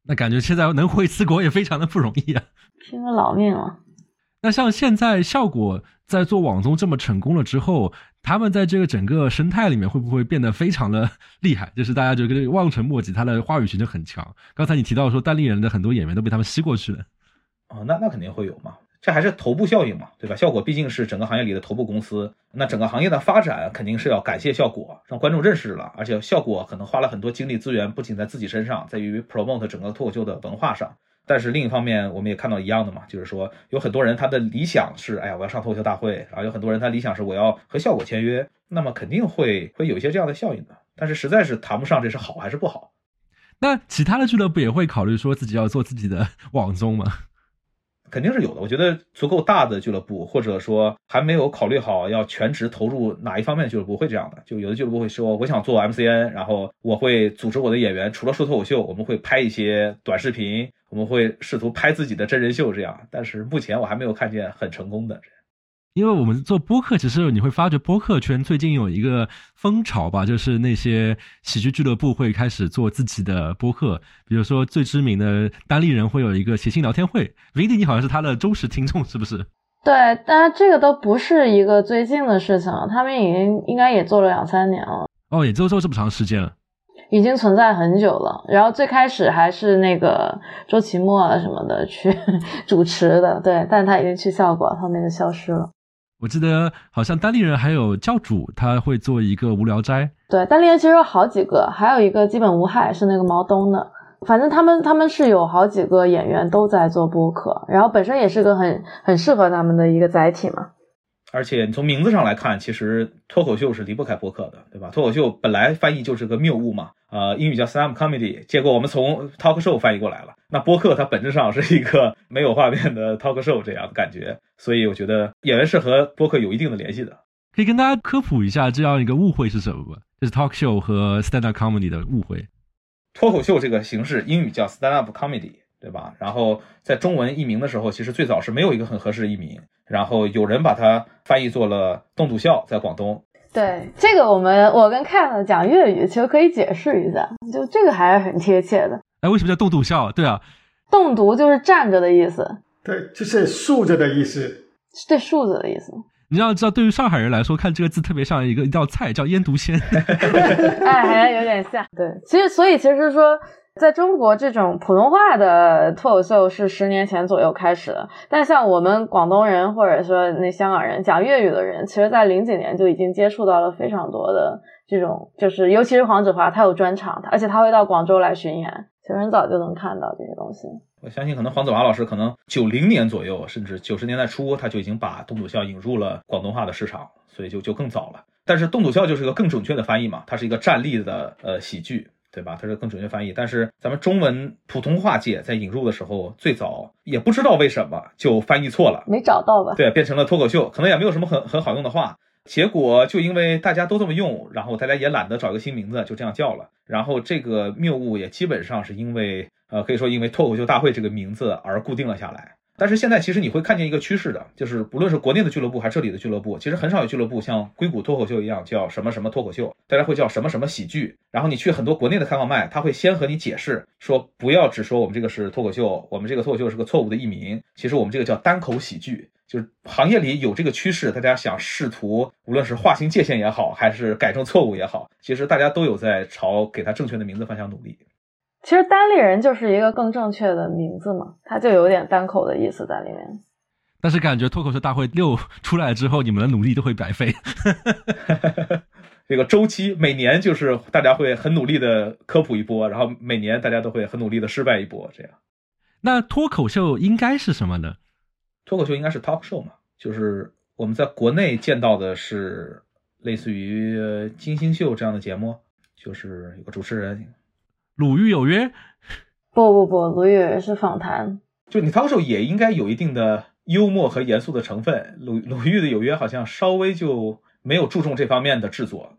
那感觉现在能回一次国也非常的不容易啊，*laughs* 拼了老命了。那像现在效果在做网综这么成功了之后，他们在这个整个生态里面会不会变得非常的厉害？就是大家觉得望尘莫及，他的话语权就很强。刚才你提到说，单立人的很多演员都被他们吸过去了。哦，那那肯定会有嘛。这还是头部效应嘛，对吧？效果毕竟是整个行业里的头部公司，那整个行业的发展肯定是要感谢效果，让观众认识了，而且效果可能花了很多精力资源，不仅在自己身上，在于 promote 整个脱口秀的文化上。但是另一方面，我们也看到一样的嘛，就是说有很多人他的理想是，哎呀，我要上脱口秀大会，然后有很多人他理想是我要和效果签约，那么肯定会会有一些这样的效应的。但是实在是谈不上这是好还是不好。那其他的俱乐部也会考虑说自己要做自己的网综吗？肯定是有的。我觉得足够大的俱乐部，或者说还没有考虑好要全职投入哪一方面俱乐部会这样的。就有的俱乐部会说，我想做 MCN，然后我会组织我的演员，除了说脱口秀，我们会拍一些短视频，我们会试图拍自己的真人秀这样。但是目前我还没有看见很成功的。因为我们做播客，其实你会发觉播客圈最近有一个风潮吧，就是那些喜剧俱乐部会开始做自己的播客。比如说最知名的单立人会有一个谐星聊天会，Vinny 你好像是他的忠实听众，是不是？*laughs* 对，但是这个都不是一个最近的事情了，他们已经应该也做了两三年了。哦，也做做这么长时间了。已经存在很久了。然后最开始还是那个周奇墨啊什么的去 *laughs* 主持的，对，但他已经去效果，后面就消失了。我记得好像单立人还有教主，他会做一个无聊斋。对，单立人其实有好几个，还有一个基本无害是那个毛东的。反正他们他们是有好几个演员都在做播客，然后本身也是个很很适合他们的一个载体嘛。而且你从名字上来看，其实脱口秀是离不开播客的，对吧？脱口秀本来翻译就是个谬误嘛，呃，英语叫 stand up comedy，结果我们从 talk show 翻译过来了。那播客它本质上是一个没有画面的 talk show 这样的感觉，所以我觉得演员是和播客有一定的联系的。可以跟大家科普一下这样一个误会是什么吧？就是 talk show 和 stand up comedy 的误会。脱口秀这个形式，英语叫 stand up comedy，对吧？然后在中文译名的时候，其实最早是没有一个很合适的译名，然后有人把它翻译做了“冻笃笑”在广东。对这个，我们我跟 Cat 讲粤语，其实可以解释一下，就这个还是很贴切的。哎，为什么叫“冻笃笑”？对啊，“冻笃”就是站着的意思，对，就是竖着的意思，对，竖着的意思。*laughs* 你要知道，对于上海人来说，看这个字特别像一个一道菜，叫腌笃鲜。哎，好像有点像。对，其实所以其实说，在中国这种普通话的脱口秀是十年前左右开始的，但像我们广东人或者说那香港人讲粤语的人，其实在零几年就已经接触到了非常多的这种，就是尤其是黄子华，他有专场，而且他会到广州来巡演，其实很早就能看到这些东西。我相信，可能黄子华老师可能九零年左右，甚至九十年代初，他就已经把冻笃笑引入了广东话的市场，所以就就更早了。但是冻笃笑就是一个更准确的翻译嘛，它是一个站立的呃喜剧，对吧？它是更准确翻译。但是咱们中文普通话界在引入的时候，最早也不知道为什么就翻译错了，没找到吧？对，变成了脱口秀，可能也没有什么很很好用的话。结果就因为大家都这么用，然后大家也懒得找一个新名字，就这样叫了。然后这个谬误也基本上是因为。呃，可以说因为脱口秀大会这个名字而固定了下来。但是现在其实你会看见一个趋势的，就是不论是国内的俱乐部还是这里的俱乐部，其实很少有俱乐部像硅谷脱口秀一样叫什么什么脱口秀，大家会叫什么什么喜剧。然后你去很多国内的开放麦，他会先和你解释说，不要只说我们这个是脱口秀，我们这个脱口秀是个错误的译名，其实我们这个叫单口喜剧。就是行业里有这个趋势，大家想试图无论是划清界限也好，还是改正错误也好，其实大家都有在朝给他正确的名字方向努力。其实单立人就是一个更正确的名字嘛，它就有点单口的意思在里面。但是感觉脱口秀大会六出来之后，你们的努力都会白费。*laughs* 这个周期每年就是大家会很努力的科普一波，然后每年大家都会很努力的失败一波，这样。那脱口秀应该是什么呢？脱口秀应该是 talk show 嘛，就是我们在国内见到的是类似于金星秀这样的节目，就是有个主持人。鲁豫有约？不不不，鲁豫有约是访谈。就你 talk show 也应该有一定的幽默和严肃的成分。鲁鲁豫的有约好像稍微就没有注重这方面的制作。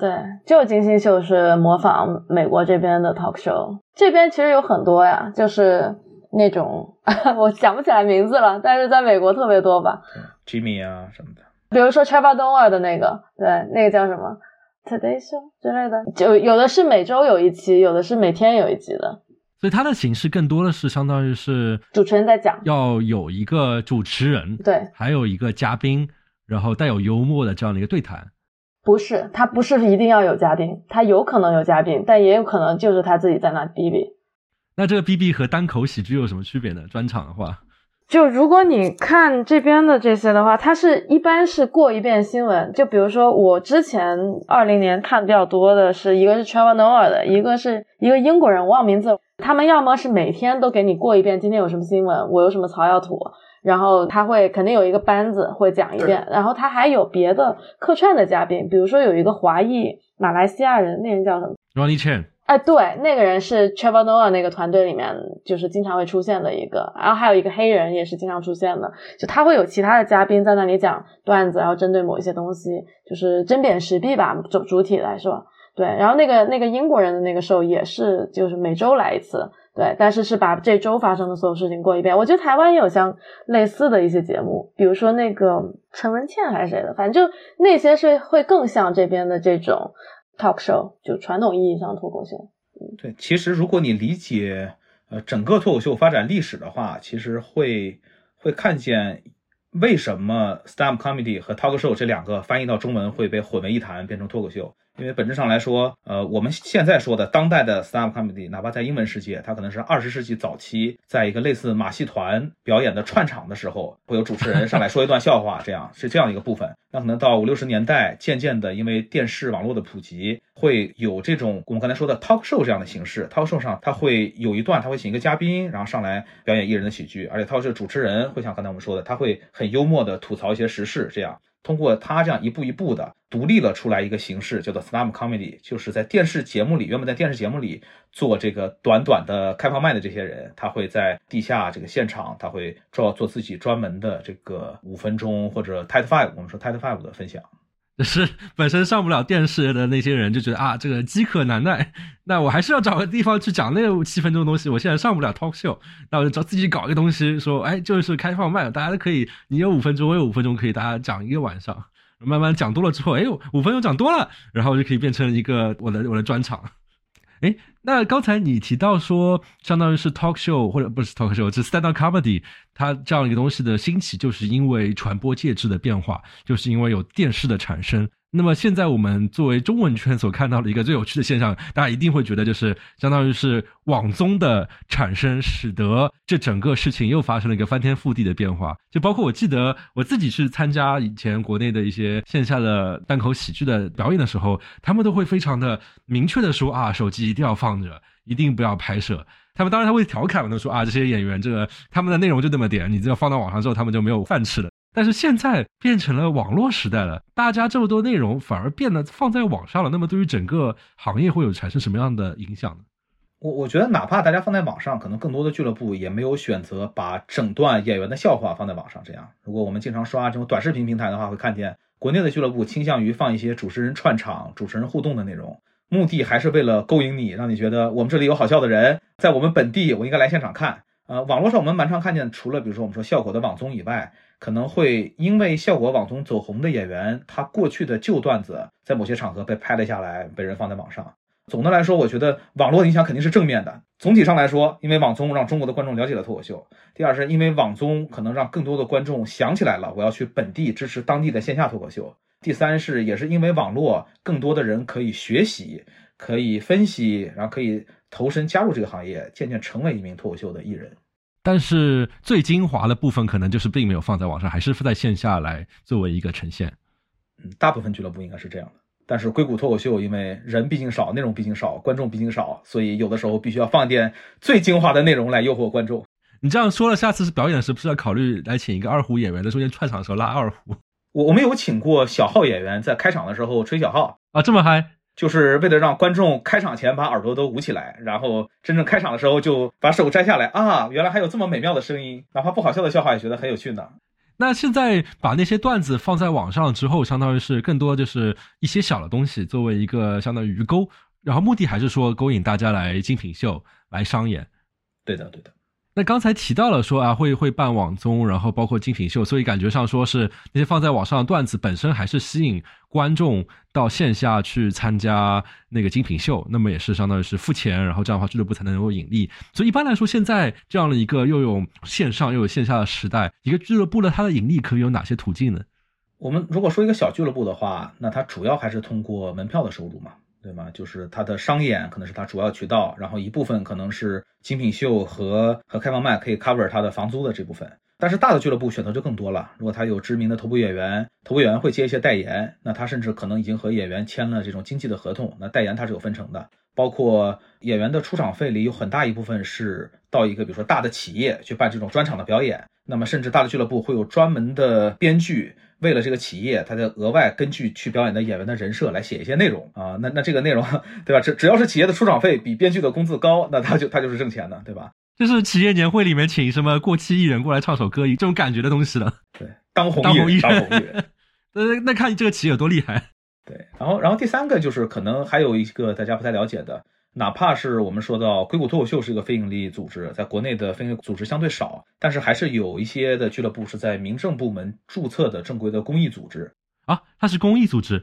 对，就金星秀是模仿美国这边的 talk show。这边其实有很多呀，就是那种 *laughs* 我想不起来名字了，但是在美国特别多吧。Jimmy 啊什么的。比如说 Trevor Noah 的那个，对，那个叫什么？Today Show 之类的，就有的是每周有一期，有的是每天有一集的。所以它的形式更多的是相当于是主持人在讲，要有一个主持人，对，还有一个嘉宾，然后带有幽默的这样的一个对谈。不是，他不是一定要有嘉宾，他有可能有嘉宾，但也有可能就是他自己在那逼逼。那这个逼逼和单口喜剧有什么区别呢？专场的话？就如果你看这边的这些的话，它是一般是过一遍新闻。就比如说我之前二零年看比较多的是一个是 Trevor Noah 的，一个是一个英国人，我忘名字。他们要么是每天都给你过一遍今天有什么新闻，我有什么草药图，然后他会肯定有一个班子会讲一遍，然后他还有别的客串的嘉宾，比如说有一个华裔马来西亚人，那人叫什么？Ronnie Chan。哎，对，那个人是 Trevor Noah 那个团队里面就是经常会出现的一个，然后还有一个黑人也是经常出现的，就他会有其他的嘉宾在那里讲段子，然后针对某一些东西，就是针砭时弊吧，主主体来说，对，然后那个那个英国人的那个 show 也是就是每周来一次，对，但是是把这周发生的所有事情过一遍。我觉得台湾也有像类似的一些节目，比如说那个陈文茜还是谁的，反正就那些是会更像这边的这种。Talk show 就传统意义上脱口秀，对，其实如果你理解呃整个脱口秀发展历史的话，其实会会看见为什么 stand comedy 和 talk show 这两个翻译到中文会被混为一谈变成脱口秀。因为本质上来说，呃，我们现在说的当代的 stand up comedy，哪怕在英文世界，它可能是二十世纪早期，在一个类似马戏团表演的串场的时候，会有主持人上来说一段笑话，这样是这样一个部分。那可能到五六十年代，渐渐的，因为电视网络的普及，会有这种我们刚才说的 talk show 这样的形式。talk show 上，它会有一段，他会请一个嘉宾，然后上来表演艺人的喜剧，而且 talk show 主持人会像刚才我们说的，他会很幽默的吐槽一些时事，这样。通过他这样一步一步的独立了出来一个形式，叫做 stand comedy，就是在电视节目里，原本在电视节目里做这个短短的开放麦的这些人，他会在地下这个现场，他会做做自己专门的这个五分钟或者 tight five，我们说 tight five 的分享。就是 *laughs* 本身上不了电视的那些人就觉得啊，这个饥渴难耐，*laughs* 那我还是要找个地方去讲那七分钟东西。我现在上不了 talk show，那我就找自己搞一个东西，说哎，就是开放麦，大家都可以，你有五分钟，我有五分钟，可以大家讲一个晚上，*laughs* 慢慢讲多了之后，哎，五分钟讲多了，然后就可以变成一个我的我的专场。哎，那刚才你提到说，相当于是 talk show 或者不是 talk show，是 stand up comedy，它这样一个东西的兴起，就是因为传播介质的变化，就是因为有电视的产生。那么现在我们作为中文圈所看到的一个最有趣的现象，大家一定会觉得就是相当于是网综的产生，使得这整个事情又发生了一个翻天覆地的变化。就包括我记得我自己去参加以前国内的一些线下的单口喜剧的表演的时候，他们都会非常的明确的说啊，手机一定要放着，一定不要拍摄。他们当然他会调侃的说啊，这些演员这个他们的内容就那么点，你只要放到网上之后，他们就没有饭吃了。但是现在变成了网络时代了，大家这么多内容反而变得放在网上了。那么对于整个行业会有产生什么样的影响呢？我我觉得哪怕大家放在网上，可能更多的俱乐部也没有选择把整段演员的笑话放在网上。这样，如果我们经常刷这种短视频平台的话，会看见国内的俱乐部倾向于放一些主持人串场、主持人互动的内容，目的还是为了勾引你，让你觉得我们这里有好笑的人，在我们本地，我应该来现场看。呃，网络上我们蛮常看见，除了比如说我们说效果的网综以外。可能会因为效果网综走红的演员，他过去的旧段子在某些场合被拍了下来，被人放在网上。总的来说，我觉得网络影响肯定是正面的。总体上来说，因为网综让中国的观众了解了脱口秀；第二是因为网综可能让更多的观众想起来了，我要去本地支持当地的线下脱口秀；第三是也是因为网络，更多的人可以学习、可以分析，然后可以投身加入这个行业，渐渐成为一名脱口秀的艺人。但是最精华的部分可能就是并没有放在网上，还是在线下来作为一个呈现。嗯，大部分俱乐部应该是这样的。但是硅谷脱口秀因为人毕竟少，内容毕竟少，观众毕竟少，所以有的时候必须要放点最精华的内容来诱惑观众。你这样说了，下次是表演时不是要考虑来请一个二胡演员在中间串场的时候拉二胡？我我们有请过小号演员在开场的时候吹小号啊，这么嗨。就是为了让观众开场前把耳朵都捂起来，然后真正开场的时候就把手摘下来啊！原来还有这么美妙的声音，哪怕不好笑的笑话也觉得很有趣呢。那现在把那些段子放在网上之后，相当于是更多就是一些小的东西作为一个相当于鱼钩，然后目的还是说勾引大家来精品秀来商演。对的，对的。那刚才提到了说啊，会会办网综，然后包括精品秀，所以感觉上说是那些放在网上的段子本身还是吸引观众到线下去参加那个精品秀，那么也是相当于是付钱，然后这样的话俱乐部才能够盈利。所以一般来说，现在这样的一个又有线上又有线下的时代，一个俱乐部的它的盈利可以有哪些途径呢？我们如果说一个小俱乐部的话，那它主要还是通过门票的收入嘛。对吗？就是它的商演可能是它主要渠道，然后一部分可能是精品秀和和开放麦可以 cover 它的房租的这部分。但是大的俱乐部选择就更多了。如果他有知名的头部演员，头部演员会接一些代言，那他甚至可能已经和演员签了这种经纪的合同。那代言它是有分成的，包括演员的出场费里有很大一部分是到一个比如说大的企业去办这种专场的表演。那么甚至大的俱乐部会有专门的编剧。为了这个企业，他在额外根据去表演的演员的人设来写一些内容啊，那那这个内容，对吧？只只要是企业的出场费比编剧的工资高，那他就他就是挣钱的，对吧？就是企业年会里面请什么过气艺人过来唱首歌，这种感觉的东西了。对，当红艺人，当红艺人。*laughs* 那，那看这个企业有多厉害。对，然后然后第三个就是可能还有一个大家不太了解的。哪怕是我们说到硅谷脱口秀是一个非盈利组织，在国内的非营利组织相对少，但是还是有一些的俱乐部是在民政部门注册的正规的公益组织啊，它是公益组织。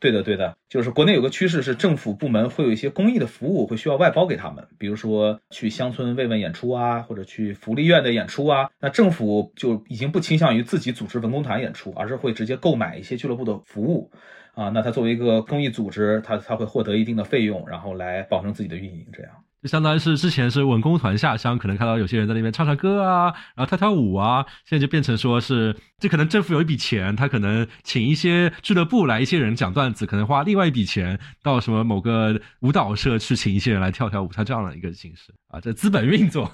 对的，对的，就是国内有个趋势是政府部门会有一些公益的服务会需要外包给他们，比如说去乡村慰问演出啊，或者去福利院的演出啊，那政府就已经不倾向于自己组织文工团演出，而是会直接购买一些俱乐部的服务啊。那他作为一个公益组织，他他会获得一定的费用，然后来保证自己的运营，这样。就相当于是之前是文工团下乡，可能看到有些人在那边唱唱歌啊，然后跳跳舞啊，现在就变成说是，这可能政府有一笔钱，他可能请一些俱乐部来一些人讲段子，可能花另外一笔钱到什么某个舞蹈社去请一些人来跳跳舞，他这样的一个形式啊，这资本运作。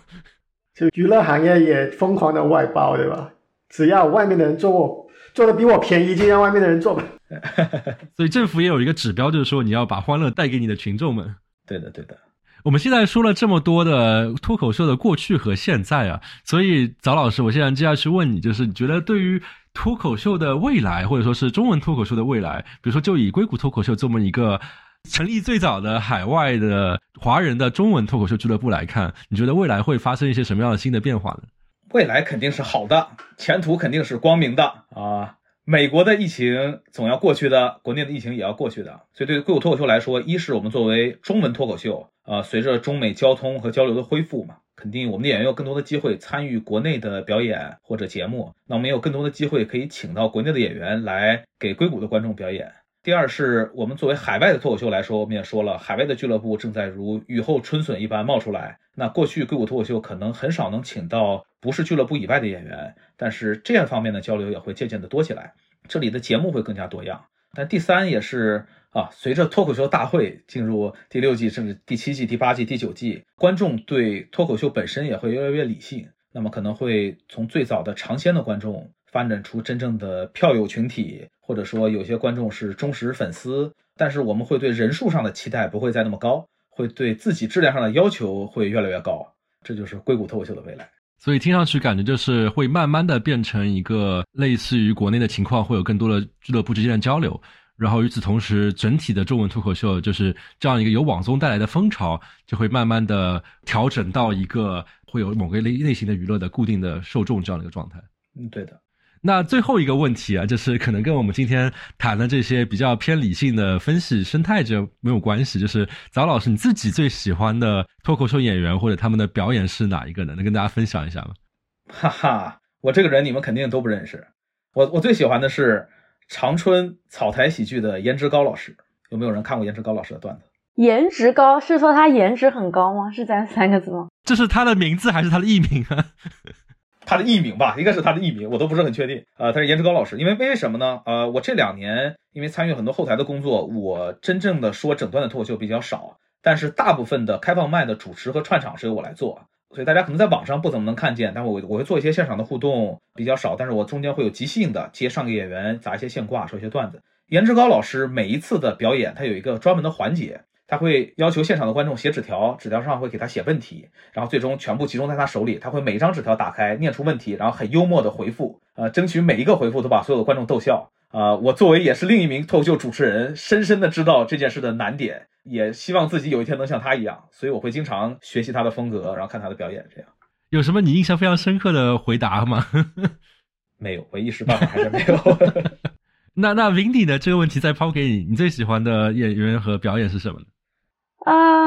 就娱乐行业也疯狂的外包，对吧？只要外面的人做我做的比我便宜，就让外面的人做吧。*laughs* 所以政府也有一个指标，就是说你要把欢乐带给你的群众们。对的，对的。我们现在说了这么多的脱口秀的过去和现在啊，所以早老师，我现在接下去问你，就是你觉得对于脱口秀的未来，或者说是中文脱口秀的未来，比如说就以硅谷脱口秀这么一个成立最早的海外的华人的中文脱口秀俱乐部来看，你觉得未来会发生一些什么样的新的变化呢？未来肯定是好的，前途肯定是光明的啊！美国的疫情总要过去的，国内的疫情也要过去的，所以对于硅谷脱口秀来说，一是我们作为中文脱口秀，呃，随着中美交通和交流的恢复嘛，肯定我们的演员有更多的机会参与国内的表演或者节目，那我们有更多的机会可以请到国内的演员来给硅谷的观众表演。第二是我们作为海外的脱口秀来说，我们也说了，海外的俱乐部正在如雨后春笋一般冒出来。那过去硅谷脱口秀可能很少能请到不是俱乐部以外的演员。但是这样方面的交流也会渐渐的多起来，这里的节目会更加多样。但第三也是啊，随着脱口秀大会进入第六季，甚至第七季、第八季、第九季，观众对脱口秀本身也会越来越理性。那么可能会从最早的尝鲜的观众发展出真正的票友群体，或者说有些观众是忠实粉丝。但是我们会对人数上的期待不会再那么高，会对自己质量上的要求会越来越高。这就是硅谷脱口秀的未来。所以听上去感觉就是会慢慢的变成一个类似于国内的情况，会有更多的俱乐部之间的交流。然后与此同时，整体的中文脱口秀就是这样一个由网综带来的风潮，就会慢慢的调整到一个会有某个类类型的娱乐的固定的受众这样的一个状态。嗯，对的。那最后一个问题啊，就是可能跟我们今天谈的这些比较偏理性的分析生态就没有关系。就是早老师你自己最喜欢的脱口秀演员或者他们的表演是哪一个呢？能跟大家分享一下吗？哈哈，我这个人你们肯定都不认识。我我最喜欢的是长春草台喜剧的颜值高老师。有没有人看过颜值高老师的段子？颜值高是说他颜值很高吗？是这三个字吗？这是他的名字还是他的艺名啊？他的艺名吧，应该是他的艺名，我都不是很确定。呃，他是颜值高老师，因为为什么呢？呃，我这两年因为参与很多后台的工作，我真正的说整段的脱口秀比较少，但是大部分的开放麦的主持和串场是由我来做，所以大家可能在网上不怎么能看见，但我我会做一些现场的互动比较少，但是我中间会有即兴的接上个演员，砸一些现挂，说一些段子。颜值高老师每一次的表演，他有一个专门的环节。他会要求现场的观众写纸条，纸条上会给他写问题，然后最终全部集中在他手里。他会每一张纸条打开，念出问题，然后很幽默的回复，呃，争取每一个回复都把所有的观众逗笑。啊，我作为也是另一名脱口秀主持人，深深的知道这件事的难点，也希望自己有一天能像他一样，所以我会经常学习他的风格，然后看他的表演。这样有什么你印象非常深刻的回答吗？*laughs* 没有，我一时半会还是没有。*laughs* 那那 Vindy 的这个问题再抛给你，你最喜欢的演员和表演是什么呢？啊，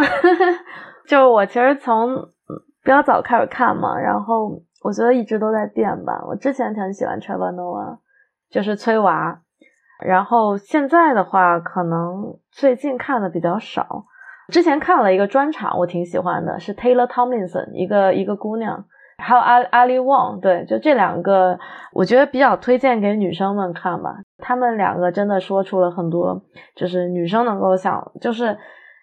*laughs* 就我其实从比较早开始看嘛，然后我觉得一直都在变吧。我之前挺喜欢 Trevor Noah，就是崔娃，然后现在的话，可能最近看的比较少。之前看了一个专场，我挺喜欢的，是 Taylor Tomlinson，一个一个姑娘，还有阿阿里旺，对，就这两个，我觉得比较推荐给女生们看吧。他们两个真的说出了很多，就是女生能够想，就是。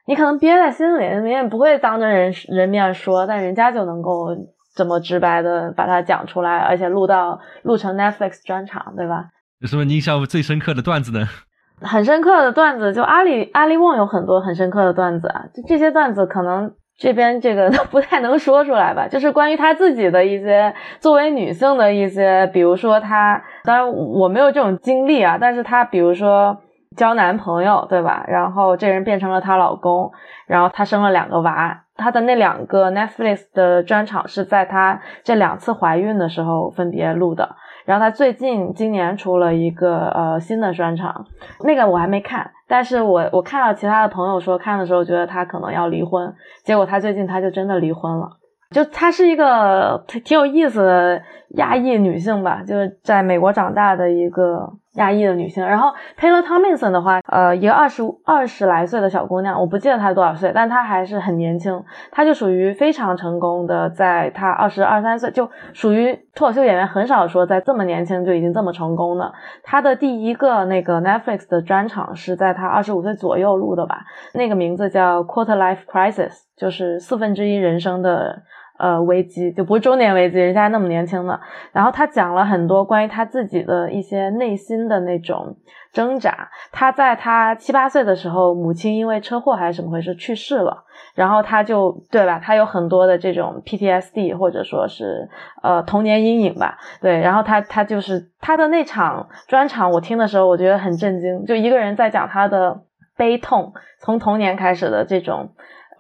你可能憋在心里，你也不会当着人人面说，但人家就能够这么直白的把它讲出来，而且录到录成 Netflix 专场，对吧？有什么印象最深刻的段子呢？*laughs* 很深刻的段子，就阿里阿里旺有很多很深刻的段子啊，就这些段子可能这边这个 *laughs* 都不太能说出来吧，就是关于她自己的一些作为女性的一些，比如说她，当然我没有这种经历啊，但是她比如说。交男朋友，对吧？然后这人变成了她老公，然后她生了两个娃。她的那两个 Netflix 的专场是在她这两次怀孕的时候分别录的。然后他最近今年出了一个呃新的专场，那个我还没看，但是我我看到其他的朋友说看的时候觉得他可能要离婚，结果他最近他就真的离婚了。就她是一个挺有意思的亚裔女性吧，就是在美国长大的一个亚裔的女性。然后 Taylor Tomlinson 的话，呃，一个二十二十来岁的小姑娘，我不记得她多少岁，但她还是很年轻。她就属于非常成功的，在她二十二三岁就属于脱口秀演员，很少说在这么年轻就已经这么成功的。她的第一个那个 Netflix 的专场是在她二十五岁左右录的吧，那个名字叫 Quarter Life Crisis，就是四分之一人生的。呃，危机就不是中年危机，人家那么年轻的。然后他讲了很多关于他自己的一些内心的那种挣扎。他在他七八岁的时候，母亲因为车祸还是怎么回事去世了，然后他就对吧？他有很多的这种 PTSD 或者说是呃童年阴影吧。对，然后他他就是他的那场专场，我听的时候我觉得很震惊，就一个人在讲他的悲痛，从童年开始的这种。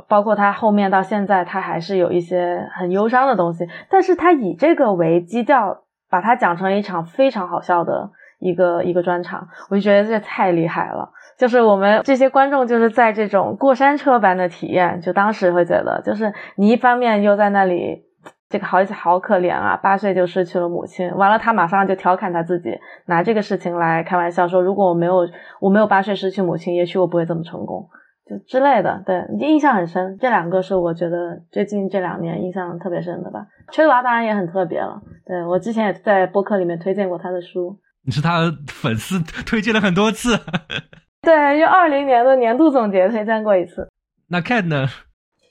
包括他后面到现在，他还是有一些很忧伤的东西，但是他以这个为基调，把它讲成一场非常好笑的一个一个专场，我就觉得这太厉害了。就是我们这些观众就是在这种过山车般的体验，就当时会觉得，就是你一方面又在那里，这个好好可怜啊，八岁就失去了母亲，完了他马上就调侃他自己，拿这个事情来开玩笑说，如果我没有我没有八岁失去母亲，也许我不会这么成功。就之类的，对，印象很深。这两个是我觉得最近这两年印象特别深的吧。崔娃当然也很特别了，对我之前也在播客里面推荐过他的书。你是他粉丝，推荐了很多次。*laughs* 对，就二零年的年度总结推荐过一次。那看呢？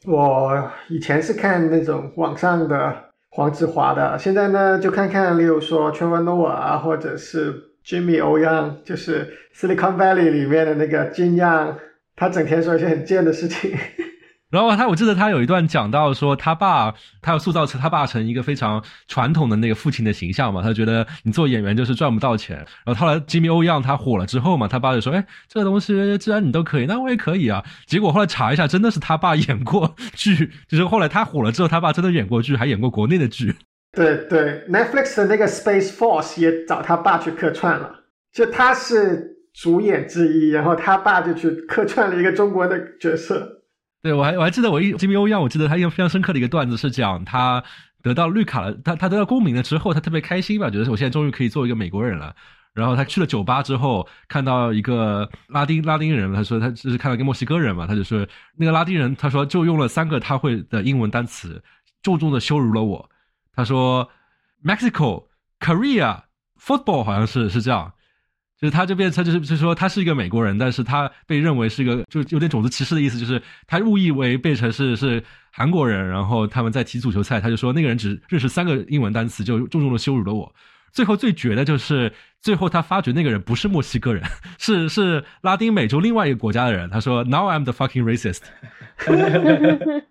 我以前是看那种网上的黄子华的，现在呢就看看，例如说 Trevor Noah 啊，或者是 Jimmy O Yang，就是 Silicon Valley 里面的那个金样。他整天说一些很贱的事情，*laughs* 然后他我记得他有一段讲到说他爸他要塑造成他爸成一个非常传统的那个父亲的形象嘛，他觉得你做演员就是赚不到钱。然后后来 Jimmy O Young 他火了之后嘛，他爸就说：“哎，这个东西既然你都可以，那我也可以啊。”结果后来查一下，真的是他爸演过剧，*laughs* 就是后来他火了之后，他爸真的演过剧，还演过国内的剧。对对，Netflix 的那个 Space Force 也找他爸去客串了，就他是。主演之一，然后他爸就去客串了一个中国的角色。对我还我还记得我一金明欧样，我记得他一个非常深刻的一个段子是讲他得到绿卡了，他他得到公民了之后，他特别开心吧，觉得我现在终于可以做一个美国人了。然后他去了酒吧之后，看到一个拉丁拉丁人，他说他就是看到一个墨西哥人嘛，他就说那个拉丁人，他说就用了三个他会的英文单词，重重的羞辱了我。他说 Mexico Korea football 好像是是这样。就是他就变成就是就是说他是一个美国人，但是他被认为是一个就有点种族歧视的意思，就是他误以为变成是是韩国人，然后他们在踢足球赛，他就说那个人只认识三个英文单词，就重重的羞辱了我。最后最绝的就是最后他发觉那个人不是墨西哥人，是是拉丁美洲另外一个国家的人。他说 Now I'm the fucking racist。*laughs*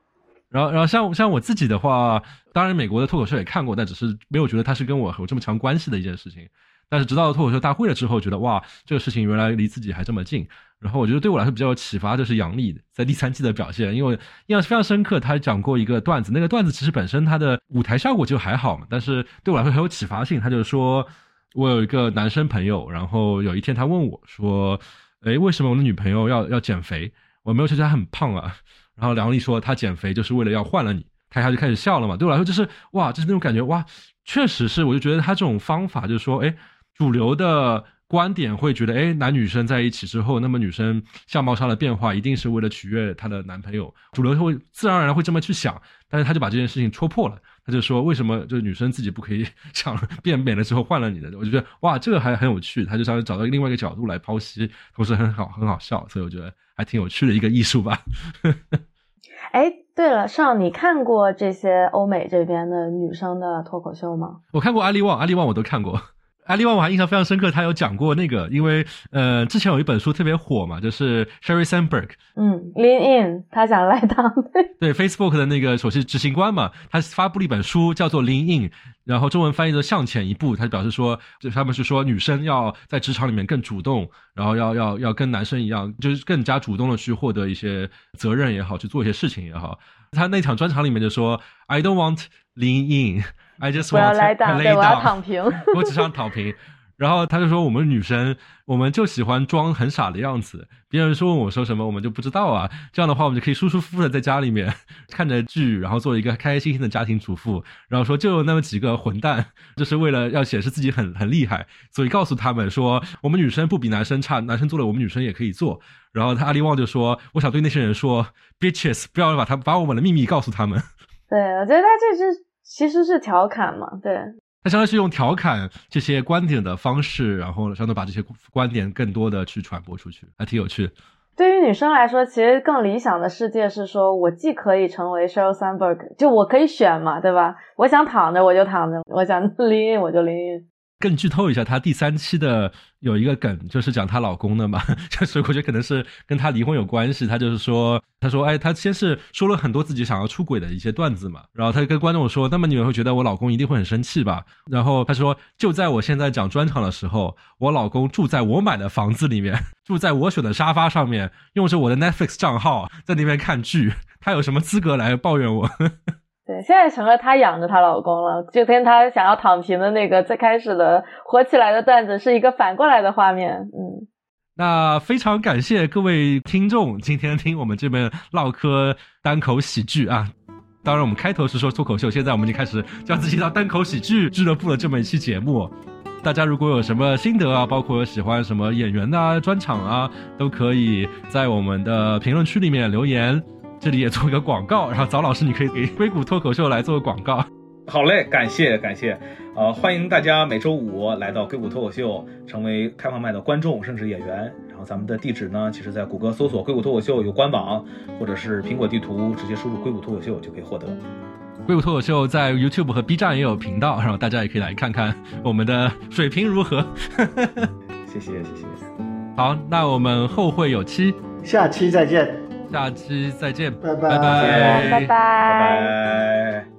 然后然后像像我自己的话，当然美国的脱口秀也看过，但只是没有觉得他是跟我有这么强关系的一件事情。但是直到脱口秀大会了之后，觉得哇，这个事情原来离自己还这么近。然后我觉得对我来说比较有启发，就是杨笠在第三季的表现，因为印象非常深刻。他讲过一个段子，那个段子其实本身他的舞台效果就还好嘛，但是对我来说很有启发性。他就说，我有一个男生朋友，然后有一天他问我说，哎，为什么我的女朋友要要减肥？我没有觉得她很胖啊。然后梁丽说，她减肥就是为了要换了你。他一下就开始笑了嘛。对我来说就是哇，就是那种感觉哇，确实是，我就觉得他这种方法就是说，哎。主流的观点会觉得，哎，男女生在一起之后，那么女生相貌上的变化一定是为了取悦她的男朋友。主流会自然而然会这么去想，但是他就把这件事情戳破了。他就说，为什么就是女生自己不可以 *laughs* 想变美了之后换了你的？我就觉得哇，这个还很有趣。他就稍微找到另外一个角度来剖析，同时很好很好笑，所以我觉得还挺有趣的一个艺术吧。*laughs* 哎，对了，上你看过这些欧美这边的女生的脱口秀吗？我看过阿丽旺，阿丽旺我都看过。阿里旺我还印象非常深刻，他有讲过那个，因为呃，之前有一本书特别火嘛，就是 Sherry Sandberg，嗯，Lean In，他想来当 *laughs* 对 Facebook 的那个首席执行官嘛，他发布了一本书叫做 Lean In，然后中文翻译的向前一步，他表示说，就他们是说女生要在职场里面更主动，然后要要要跟男生一样，就是更加主动的去获得一些责任也好，去做一些事情也好。他那场专场里面就说，I don't want Lean In。，I just want 来 to 档，lay 对，我要躺平。*laughs* 我只想躺平。然后他就说，我们女生我们就喜欢装很傻的样子，别人说问我说什么，我们就不知道啊。这样的话，我们就可以舒舒服服的在家里面看着剧，然后做一个开开心心的家庭主妇。然后说，就有那么几个混蛋，就是为了要显示自己很很厉害，所以告诉他们说，我们女生不比男生差，男生做了，我们女生也可以做。然后他阿里旺就说，我想对那些人说，bitches，不要把他把我们的秘密告诉他们。对，我觉得他这是其实是调侃嘛，对，他相当于是用调侃这些观点的方式，然后相当于把这些观点更多的去传播出去，还挺有趣。对于女生来说，其实更理想的世界是说，我既可以成为 Sheryl Sandberg，就我可以选嘛，对吧？我想躺着我就躺着，我想 *laughs* lean 我就 lean in。更剧透一下，她第三期的有一个梗，就是讲她老公的嘛，*laughs* 就是我觉得可能是跟她离婚有关系。她就是说，她说，哎，她先是说了很多自己想要出轨的一些段子嘛，然后她就跟观众说，那么你们会觉得我老公一定会很生气吧？然后她说，就在我现在讲专场的时候，我老公住在我买的房子里面，*laughs* 住在我选的沙发上面，用着我的 Netflix 账号在那边看剧，他有什么资格来抱怨我？对，现在成了她养着她老公了，就跟她想要躺平的那个最开始的火起来的段子是一个反过来的画面。嗯，那非常感谢各位听众今天听我们这边唠嗑单口喜剧啊。当然，我们开头是说脱口秀，现在我们就开始叫自己叫单口喜剧俱乐部的这么一期节目。大家如果有什么心得啊，包括喜欢什么演员啊、专场啊，都可以在我们的评论区里面留言。这里也做一个广告，然后早老师你可以给硅谷脱口秀来做个广告。好嘞，感谢感谢，呃，欢迎大家每周五来到硅谷脱口秀，成为开放麦的观众甚至演员。然后咱们的地址呢，其实在谷歌搜索“硅谷脱口秀”有官网，或者是苹果地图直接输入“硅谷脱口秀”就可以获得。硅谷脱口秀在 YouTube 和 B 站也有频道，然后大家也可以来看看我们的水平如何。谢谢谢谢。好，那我们后会有期，下期再见，下期再见，拜拜，拜拜，拜拜。